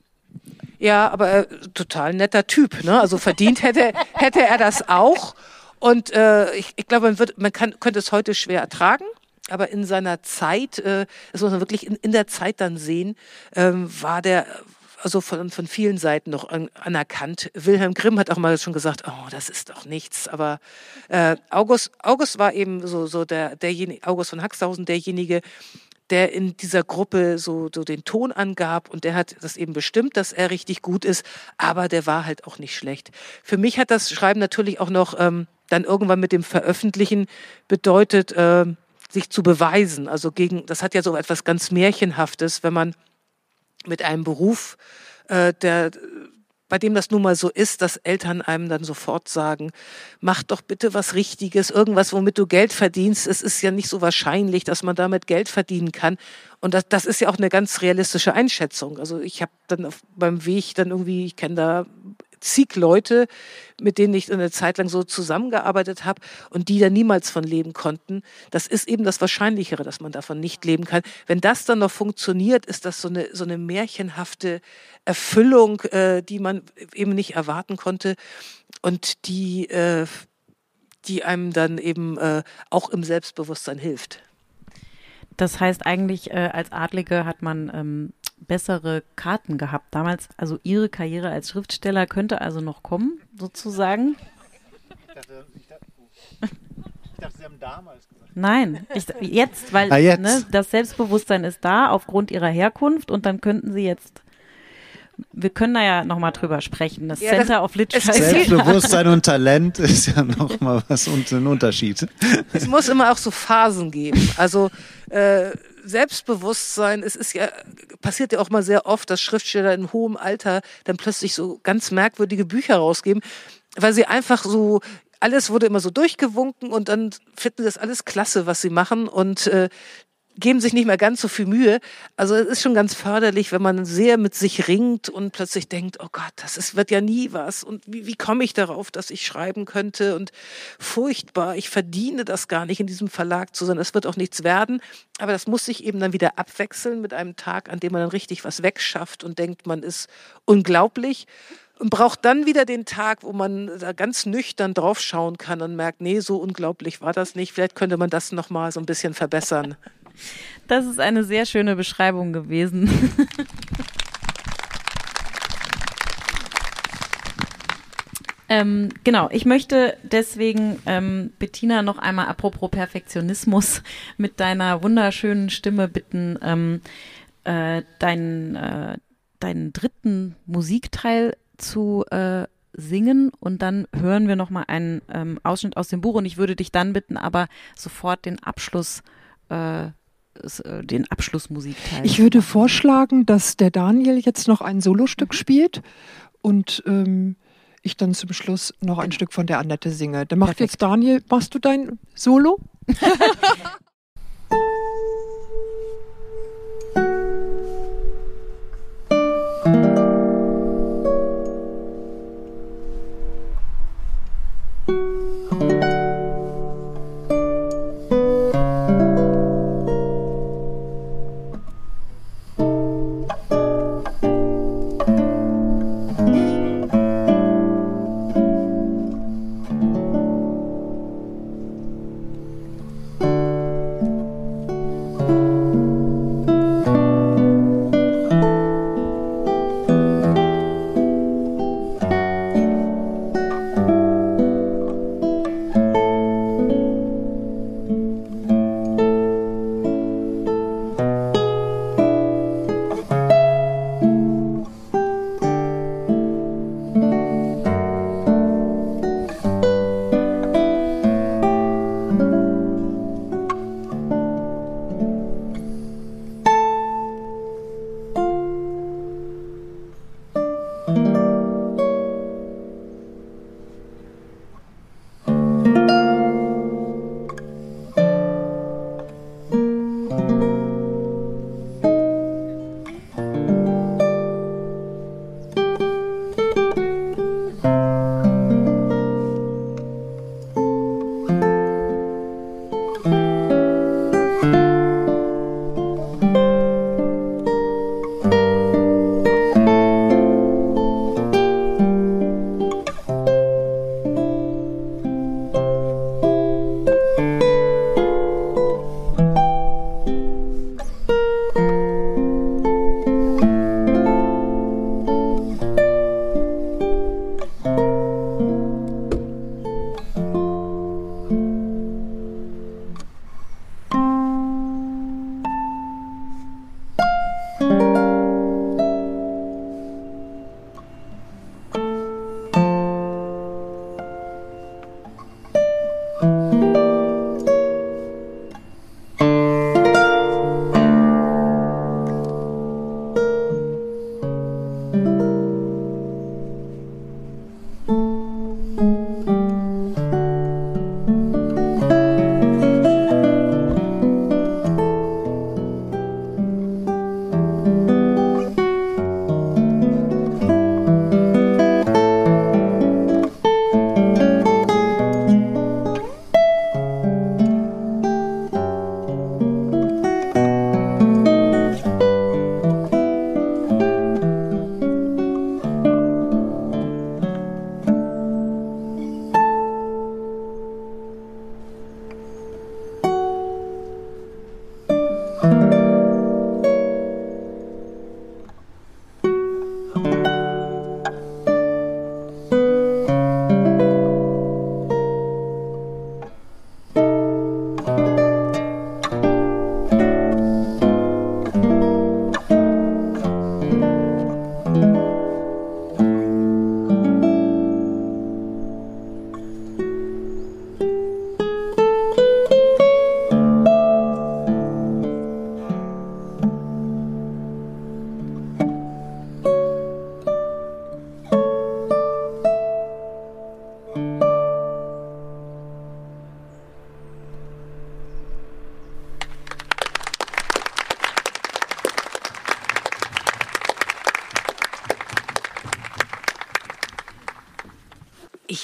Ja, aber äh, total netter Typ. Ne? Also verdient hätte, *laughs* hätte er das auch. Und äh, ich, ich glaube, man, wird, man kann, könnte es heute schwer ertragen. Aber in seiner Zeit, äh, das muss man wirklich in, in der Zeit dann sehen, ähm, war der also von, von vielen Seiten noch an, anerkannt. Wilhelm Grimm hat auch mal schon gesagt, oh, das ist doch nichts. Aber äh, August, August war eben so, so der, derjenige, August von Haxhausen, derjenige, der in dieser Gruppe so, so den Ton angab und der hat das eben bestimmt, dass er richtig gut ist, aber der war halt auch nicht schlecht. Für mich hat das Schreiben natürlich auch noch ähm, dann irgendwann mit dem Veröffentlichen bedeutet, äh, sich zu beweisen. Also gegen, das hat ja so etwas ganz Märchenhaftes, wenn man mit einem Beruf, äh, der bei dem das nun mal so ist, dass Eltern einem dann sofort sagen, mach doch bitte was Richtiges, irgendwas, womit du Geld verdienst. Es ist ja nicht so wahrscheinlich, dass man damit Geld verdienen kann. Und das, das ist ja auch eine ganz realistische Einschätzung. Also ich habe dann auf, beim Weg dann irgendwie, ich kenne da zig Leute, mit denen ich eine Zeit lang so zusammengearbeitet habe und die da niemals von leben konnten. Das ist eben das Wahrscheinlichere, dass man davon nicht leben kann. Wenn das dann noch funktioniert, ist das so eine, so eine märchenhafte Erfüllung, äh, die man eben nicht erwarten konnte und die, äh, die einem dann eben äh, auch im Selbstbewusstsein hilft. Das heißt eigentlich, äh, als Adlige hat man ähm, bessere Karten gehabt damals. Also ihre Karriere als Schriftsteller könnte also noch kommen, sozusagen. Ich dachte, ich dachte, ich dachte Sie haben damals gesagt. Nein, ich, jetzt, weil ah, jetzt. Ne, das Selbstbewusstsein ist da aufgrund ihrer Herkunft und dann könnten sie jetzt wir können da ja nochmal drüber sprechen. Das ja, Center das, of Literature. Selbstbewusstsein *laughs* und Talent ist ja nochmal was und ein Unterschied. Es muss immer auch so Phasen geben. Also äh, Selbstbewusstsein, es ist ja, passiert ja auch mal sehr oft, dass Schriftsteller in hohem Alter dann plötzlich so ganz merkwürdige Bücher rausgeben, weil sie einfach so alles wurde immer so durchgewunken und dann finden das alles klasse, was sie machen. Und äh, geben sich nicht mehr ganz so viel Mühe. Also es ist schon ganz förderlich, wenn man sehr mit sich ringt und plötzlich denkt, oh Gott, das ist, wird ja nie was. Und wie, wie komme ich darauf, dass ich schreiben könnte? Und furchtbar, ich verdiene das gar nicht in diesem Verlag zu sein. Es wird auch nichts werden. Aber das muss sich eben dann wieder abwechseln mit einem Tag, an dem man dann richtig was wegschafft und denkt, man ist unglaublich und braucht dann wieder den Tag, wo man da ganz nüchtern draufschauen kann und merkt, nee, so unglaublich war das nicht. Vielleicht könnte man das noch mal so ein bisschen verbessern. Das ist eine sehr schöne Beschreibung gewesen. *laughs* ähm, genau, ich möchte deswegen ähm, Bettina noch einmal apropos Perfektionismus *laughs* mit deiner wunderschönen Stimme bitten, ähm, äh, deinen, äh, deinen dritten Musikteil zu äh, singen und dann hören wir noch mal einen ähm, Ausschnitt aus dem Buch und ich würde dich dann bitten, aber sofort den Abschluss äh, den Abschlussmusikteil. Ich würde vorschlagen, dass der Daniel jetzt noch ein Solostück spielt und ähm, ich dann zum Schluss noch ein Stück von der Annette singe. Dann macht Perfekt. jetzt Daniel, machst du dein Solo? *laughs*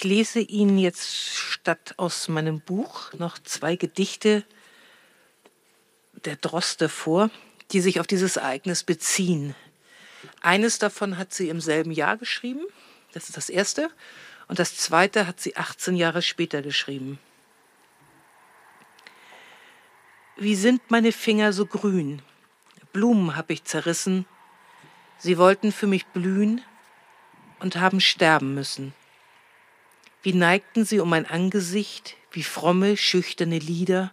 Ich lese Ihnen jetzt statt aus meinem Buch noch zwei Gedichte der Droste vor, die sich auf dieses Ereignis beziehen. Eines davon hat sie im selben Jahr geschrieben, das ist das erste, und das zweite hat sie 18 Jahre später geschrieben. Wie sind meine Finger so grün? Blumen hab ich zerrissen. Sie wollten für mich blühen und haben sterben müssen. Wie neigten sie um mein Angesicht, wie fromme, schüchterne Lieder.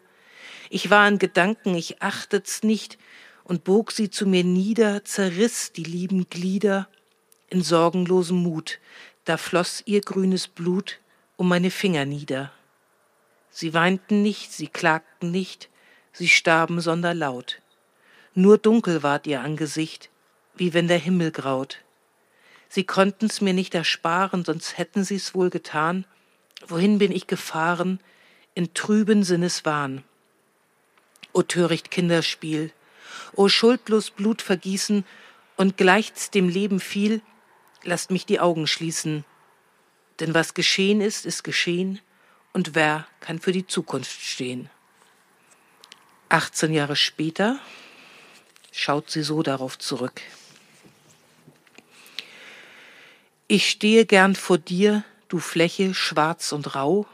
Ich war in Gedanken, ich achtet's nicht und bog sie zu mir nieder, zerriss die lieben Glieder in sorgenlosem Mut. Da floss ihr grünes Blut um meine Finger nieder. Sie weinten nicht, sie klagten nicht, sie starben sonderlaut. Nur dunkel ward ihr Angesicht, wie wenn der Himmel graut. Sie konnten's mir nicht ersparen, sonst hätten sie's wohl getan. Wohin bin ich gefahren? In trüben Sinneswahn. O töricht Kinderspiel, o schuldlos Blut vergießen, und gleich's dem Leben viel, lasst mich die Augen schließen. Denn was geschehen ist, ist geschehen, und wer kann für die Zukunft stehen? 18 Jahre später schaut sie so darauf zurück. Ich stehe gern vor dir, du Fläche schwarz und rau,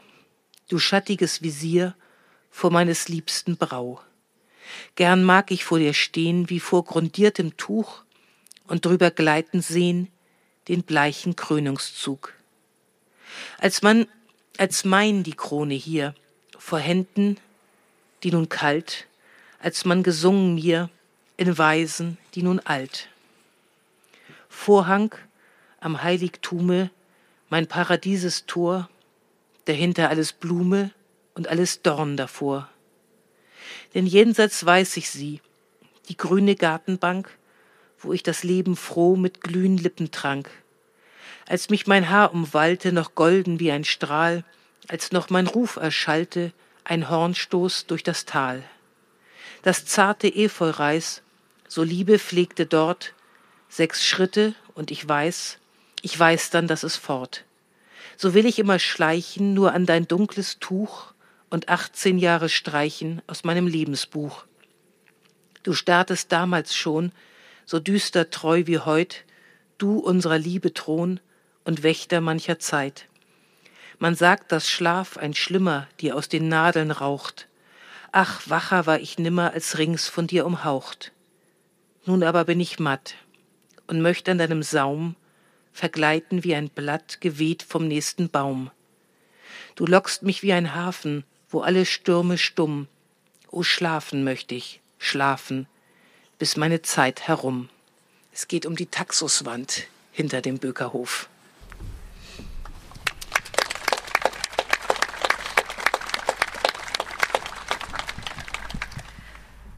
du schattiges Visier vor meines Liebsten Brau. Gern mag ich vor dir stehen wie vor grundiertem Tuch und drüber gleiten sehen den bleichen Krönungszug. Als man, als mein die Krone hier vor Händen, die nun kalt, als man gesungen mir in Weisen, die nun alt. Vorhang am Heiligtume, mein Paradieses Tor, dahinter alles Blume und alles Dorn davor. Denn jenseits weiß ich sie, die grüne Gartenbank, wo ich das Leben froh mit glühen Lippen trank. Als mich mein Haar umwallte, noch golden wie ein Strahl, als noch mein Ruf erschallte, ein Hornstoß durch das Tal. Das zarte Efeureis, so Liebe pflegte dort, sechs Schritte und ich weiß, ich weiß dann, dass es fort. So will ich immer schleichen, nur an dein dunkles Tuch und achtzehn Jahre streichen aus meinem Lebensbuch. Du startest damals schon, so düster treu wie heut, du unserer Liebe Thron und Wächter mancher Zeit. Man sagt, dass Schlaf ein Schlimmer dir aus den Nadeln raucht. Ach, wacher war ich nimmer als rings von dir umhaucht. Nun aber bin ich matt und möcht an deinem Saum vergleiten wie ein Blatt geweht vom nächsten Baum. Du lockst mich wie ein Hafen, wo alle Stürme stumm. O schlafen möcht ich, schlafen, bis meine Zeit herum. Es geht um die Taxuswand hinter dem Bökerhof.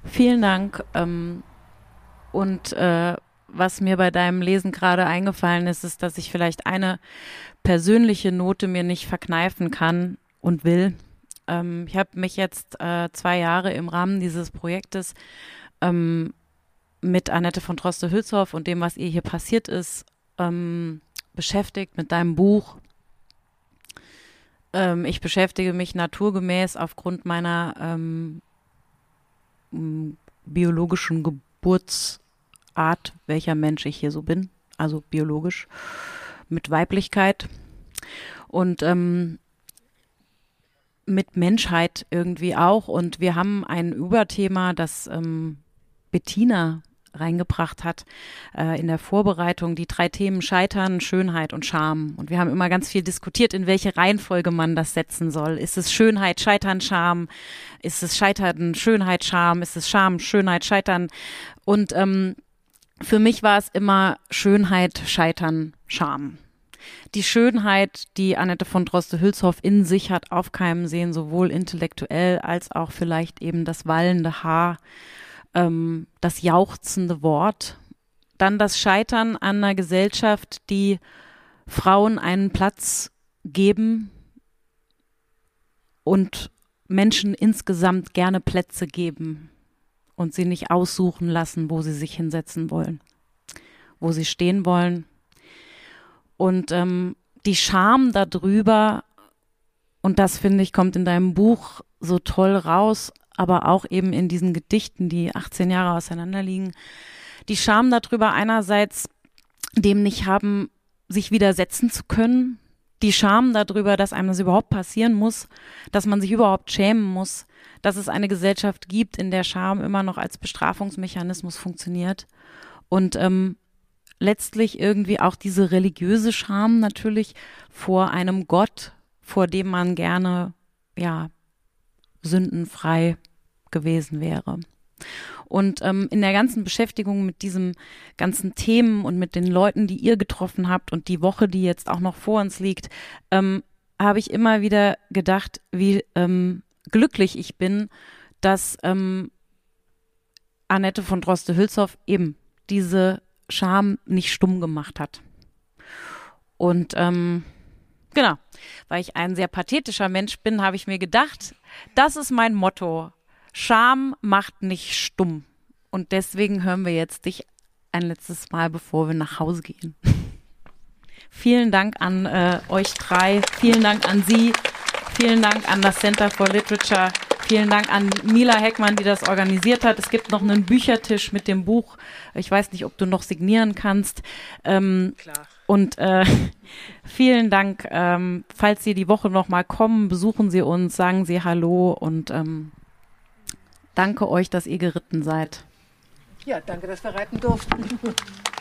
Vielen Dank. Ähm, und äh, was mir bei deinem Lesen gerade eingefallen ist, ist, dass ich vielleicht eine persönliche Note mir nicht verkneifen kann und will. Ähm, ich habe mich jetzt äh, zwei Jahre im Rahmen dieses Projektes ähm, mit Annette von Droste-Hülshoff und dem, was ihr hier passiert ist, ähm, beschäftigt, mit deinem Buch. Ähm, ich beschäftige mich naturgemäß aufgrund meiner ähm, biologischen Geburtsart, welcher Mensch ich hier so bin, also biologisch, mit Weiblichkeit und ähm, mit Menschheit irgendwie auch. Und wir haben ein Überthema, das ähm, Bettina reingebracht hat äh, in der Vorbereitung die drei Themen Scheitern, Schönheit und Scham. Und wir haben immer ganz viel diskutiert, in welche Reihenfolge man das setzen soll. Ist es Schönheit, Scheitern, Scham? Ist es Scheitern, Schönheit, Scham? Ist es Scham, Schönheit, Scheitern? Und ähm, für mich war es immer Schönheit, Scheitern, Scham. Die Schönheit, die Annette von Droste-Hülshoff in sich hat aufkeimen sehen, sowohl intellektuell als auch vielleicht eben das wallende Haar, ähm, das jauchzende Wort, dann das Scheitern an einer Gesellschaft, die Frauen einen Platz geben und Menschen insgesamt gerne Plätze geben und sie nicht aussuchen lassen, wo sie sich hinsetzen wollen, wo sie stehen wollen. Und ähm, die Scham darüber, und das finde ich, kommt in deinem Buch so toll raus, aber auch eben in diesen Gedichten, die 18 Jahre auseinanderliegen, die Scham darüber einerseits dem nicht haben, sich widersetzen zu können, die Scham darüber, dass einem das überhaupt passieren muss, dass man sich überhaupt schämen muss, dass es eine Gesellschaft gibt, in der Scham immer noch als Bestrafungsmechanismus funktioniert. Und ähm, letztlich irgendwie auch diese religiöse Scham natürlich vor einem Gott, vor dem man gerne, ja, sündenfrei gewesen wäre. Und ähm, in der ganzen Beschäftigung mit diesem ganzen Themen und mit den Leuten, die ihr getroffen habt und die Woche, die jetzt auch noch vor uns liegt, ähm, habe ich immer wieder gedacht, wie ähm, glücklich ich bin, dass ähm, Annette von Droste-Hülshoff eben diese Scham nicht stumm gemacht hat. Und ähm, genau, weil ich ein sehr pathetischer Mensch bin, habe ich mir gedacht, das ist mein Motto. Scham macht nicht stumm. Und deswegen hören wir jetzt dich ein letztes Mal, bevor wir nach Hause gehen. *laughs* Vielen Dank an äh, euch drei. Vielen Dank an Sie. Vielen Dank an das Center for Literature. Vielen Dank an Mila Heckmann, die das organisiert hat. Es gibt noch einen Büchertisch mit dem Buch. Ich weiß nicht, ob du noch signieren kannst. Ähm, Klar. Und äh, *laughs* vielen Dank. Ähm, falls Sie die Woche noch mal kommen, besuchen Sie uns, sagen Sie Hallo und ähm, danke euch, dass ihr geritten seid. Ja, danke, dass wir reiten durften. *laughs*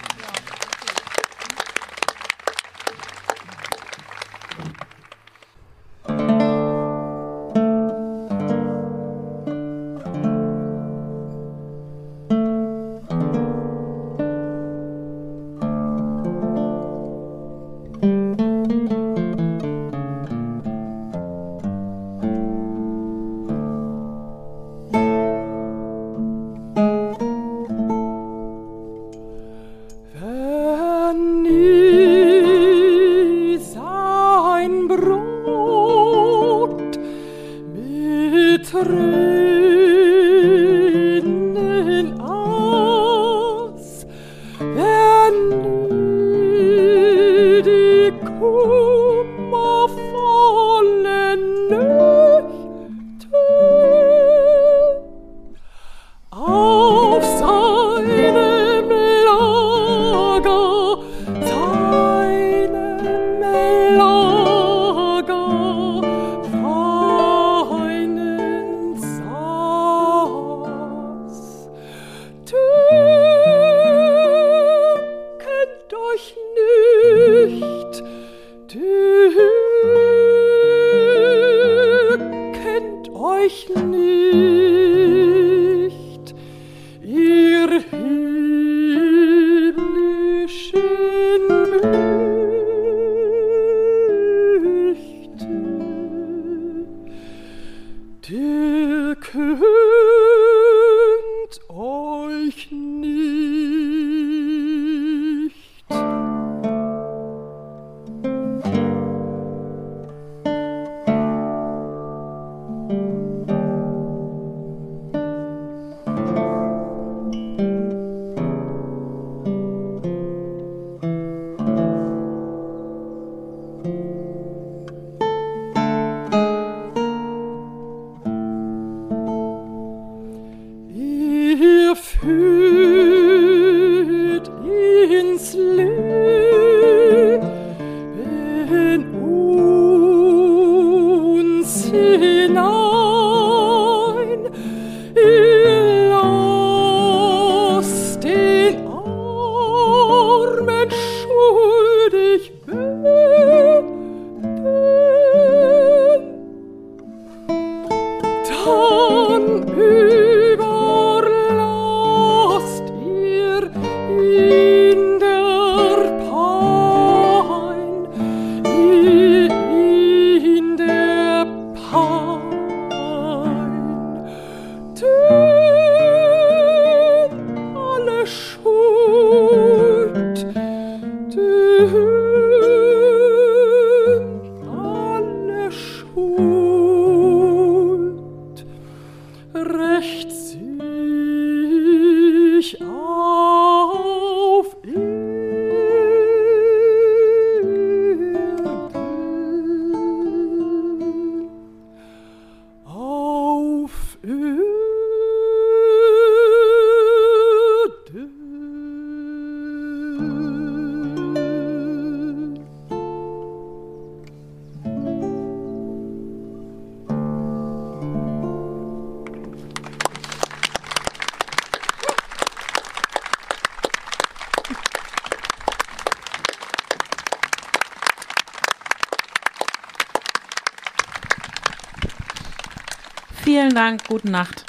Dank, gute Nacht.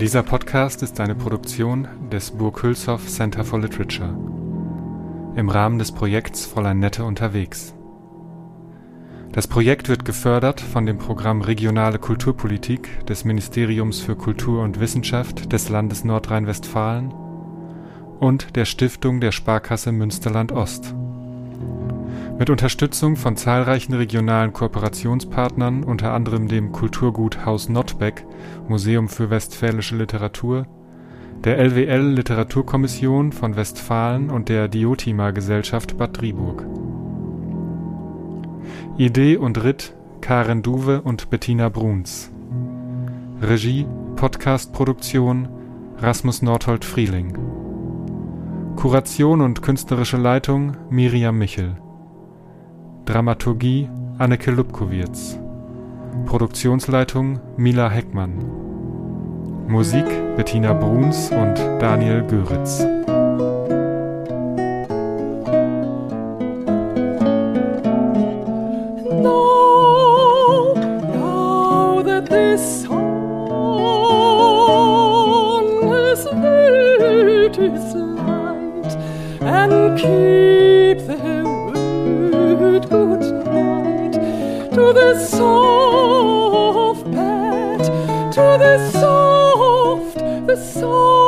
Dieser Podcast ist eine Produktion des Burg Hülshoff Center for Literature im Rahmen des Projekts Fräulein Nette unterwegs. Das Projekt wird gefördert von dem Programm Regionale Kulturpolitik des Ministeriums für Kultur und Wissenschaft des Landes Nordrhein-Westfalen und der Stiftung der Sparkasse Münsterland Ost. Mit Unterstützung von zahlreichen regionalen Kooperationspartnern, unter anderem dem Kulturgut Haus Nottbeck, Museum für Westfälische Literatur, der LWL Literaturkommission von Westfalen und der Diotima Gesellschaft Bad Driburg. Idee und Ritt Karen Duwe und Bettina Bruns. Regie, Podcastproduktion Rasmus Nordholt Frieling. Kuration und künstlerische Leitung Miriam Michel. Dramaturgie Anneke Lubkowitz. Produktionsleitung Mila Heckmann. Musik Bettina Bruns und Daniel Göritz. Made its light, and keep to the soft bed, to the soft, the soft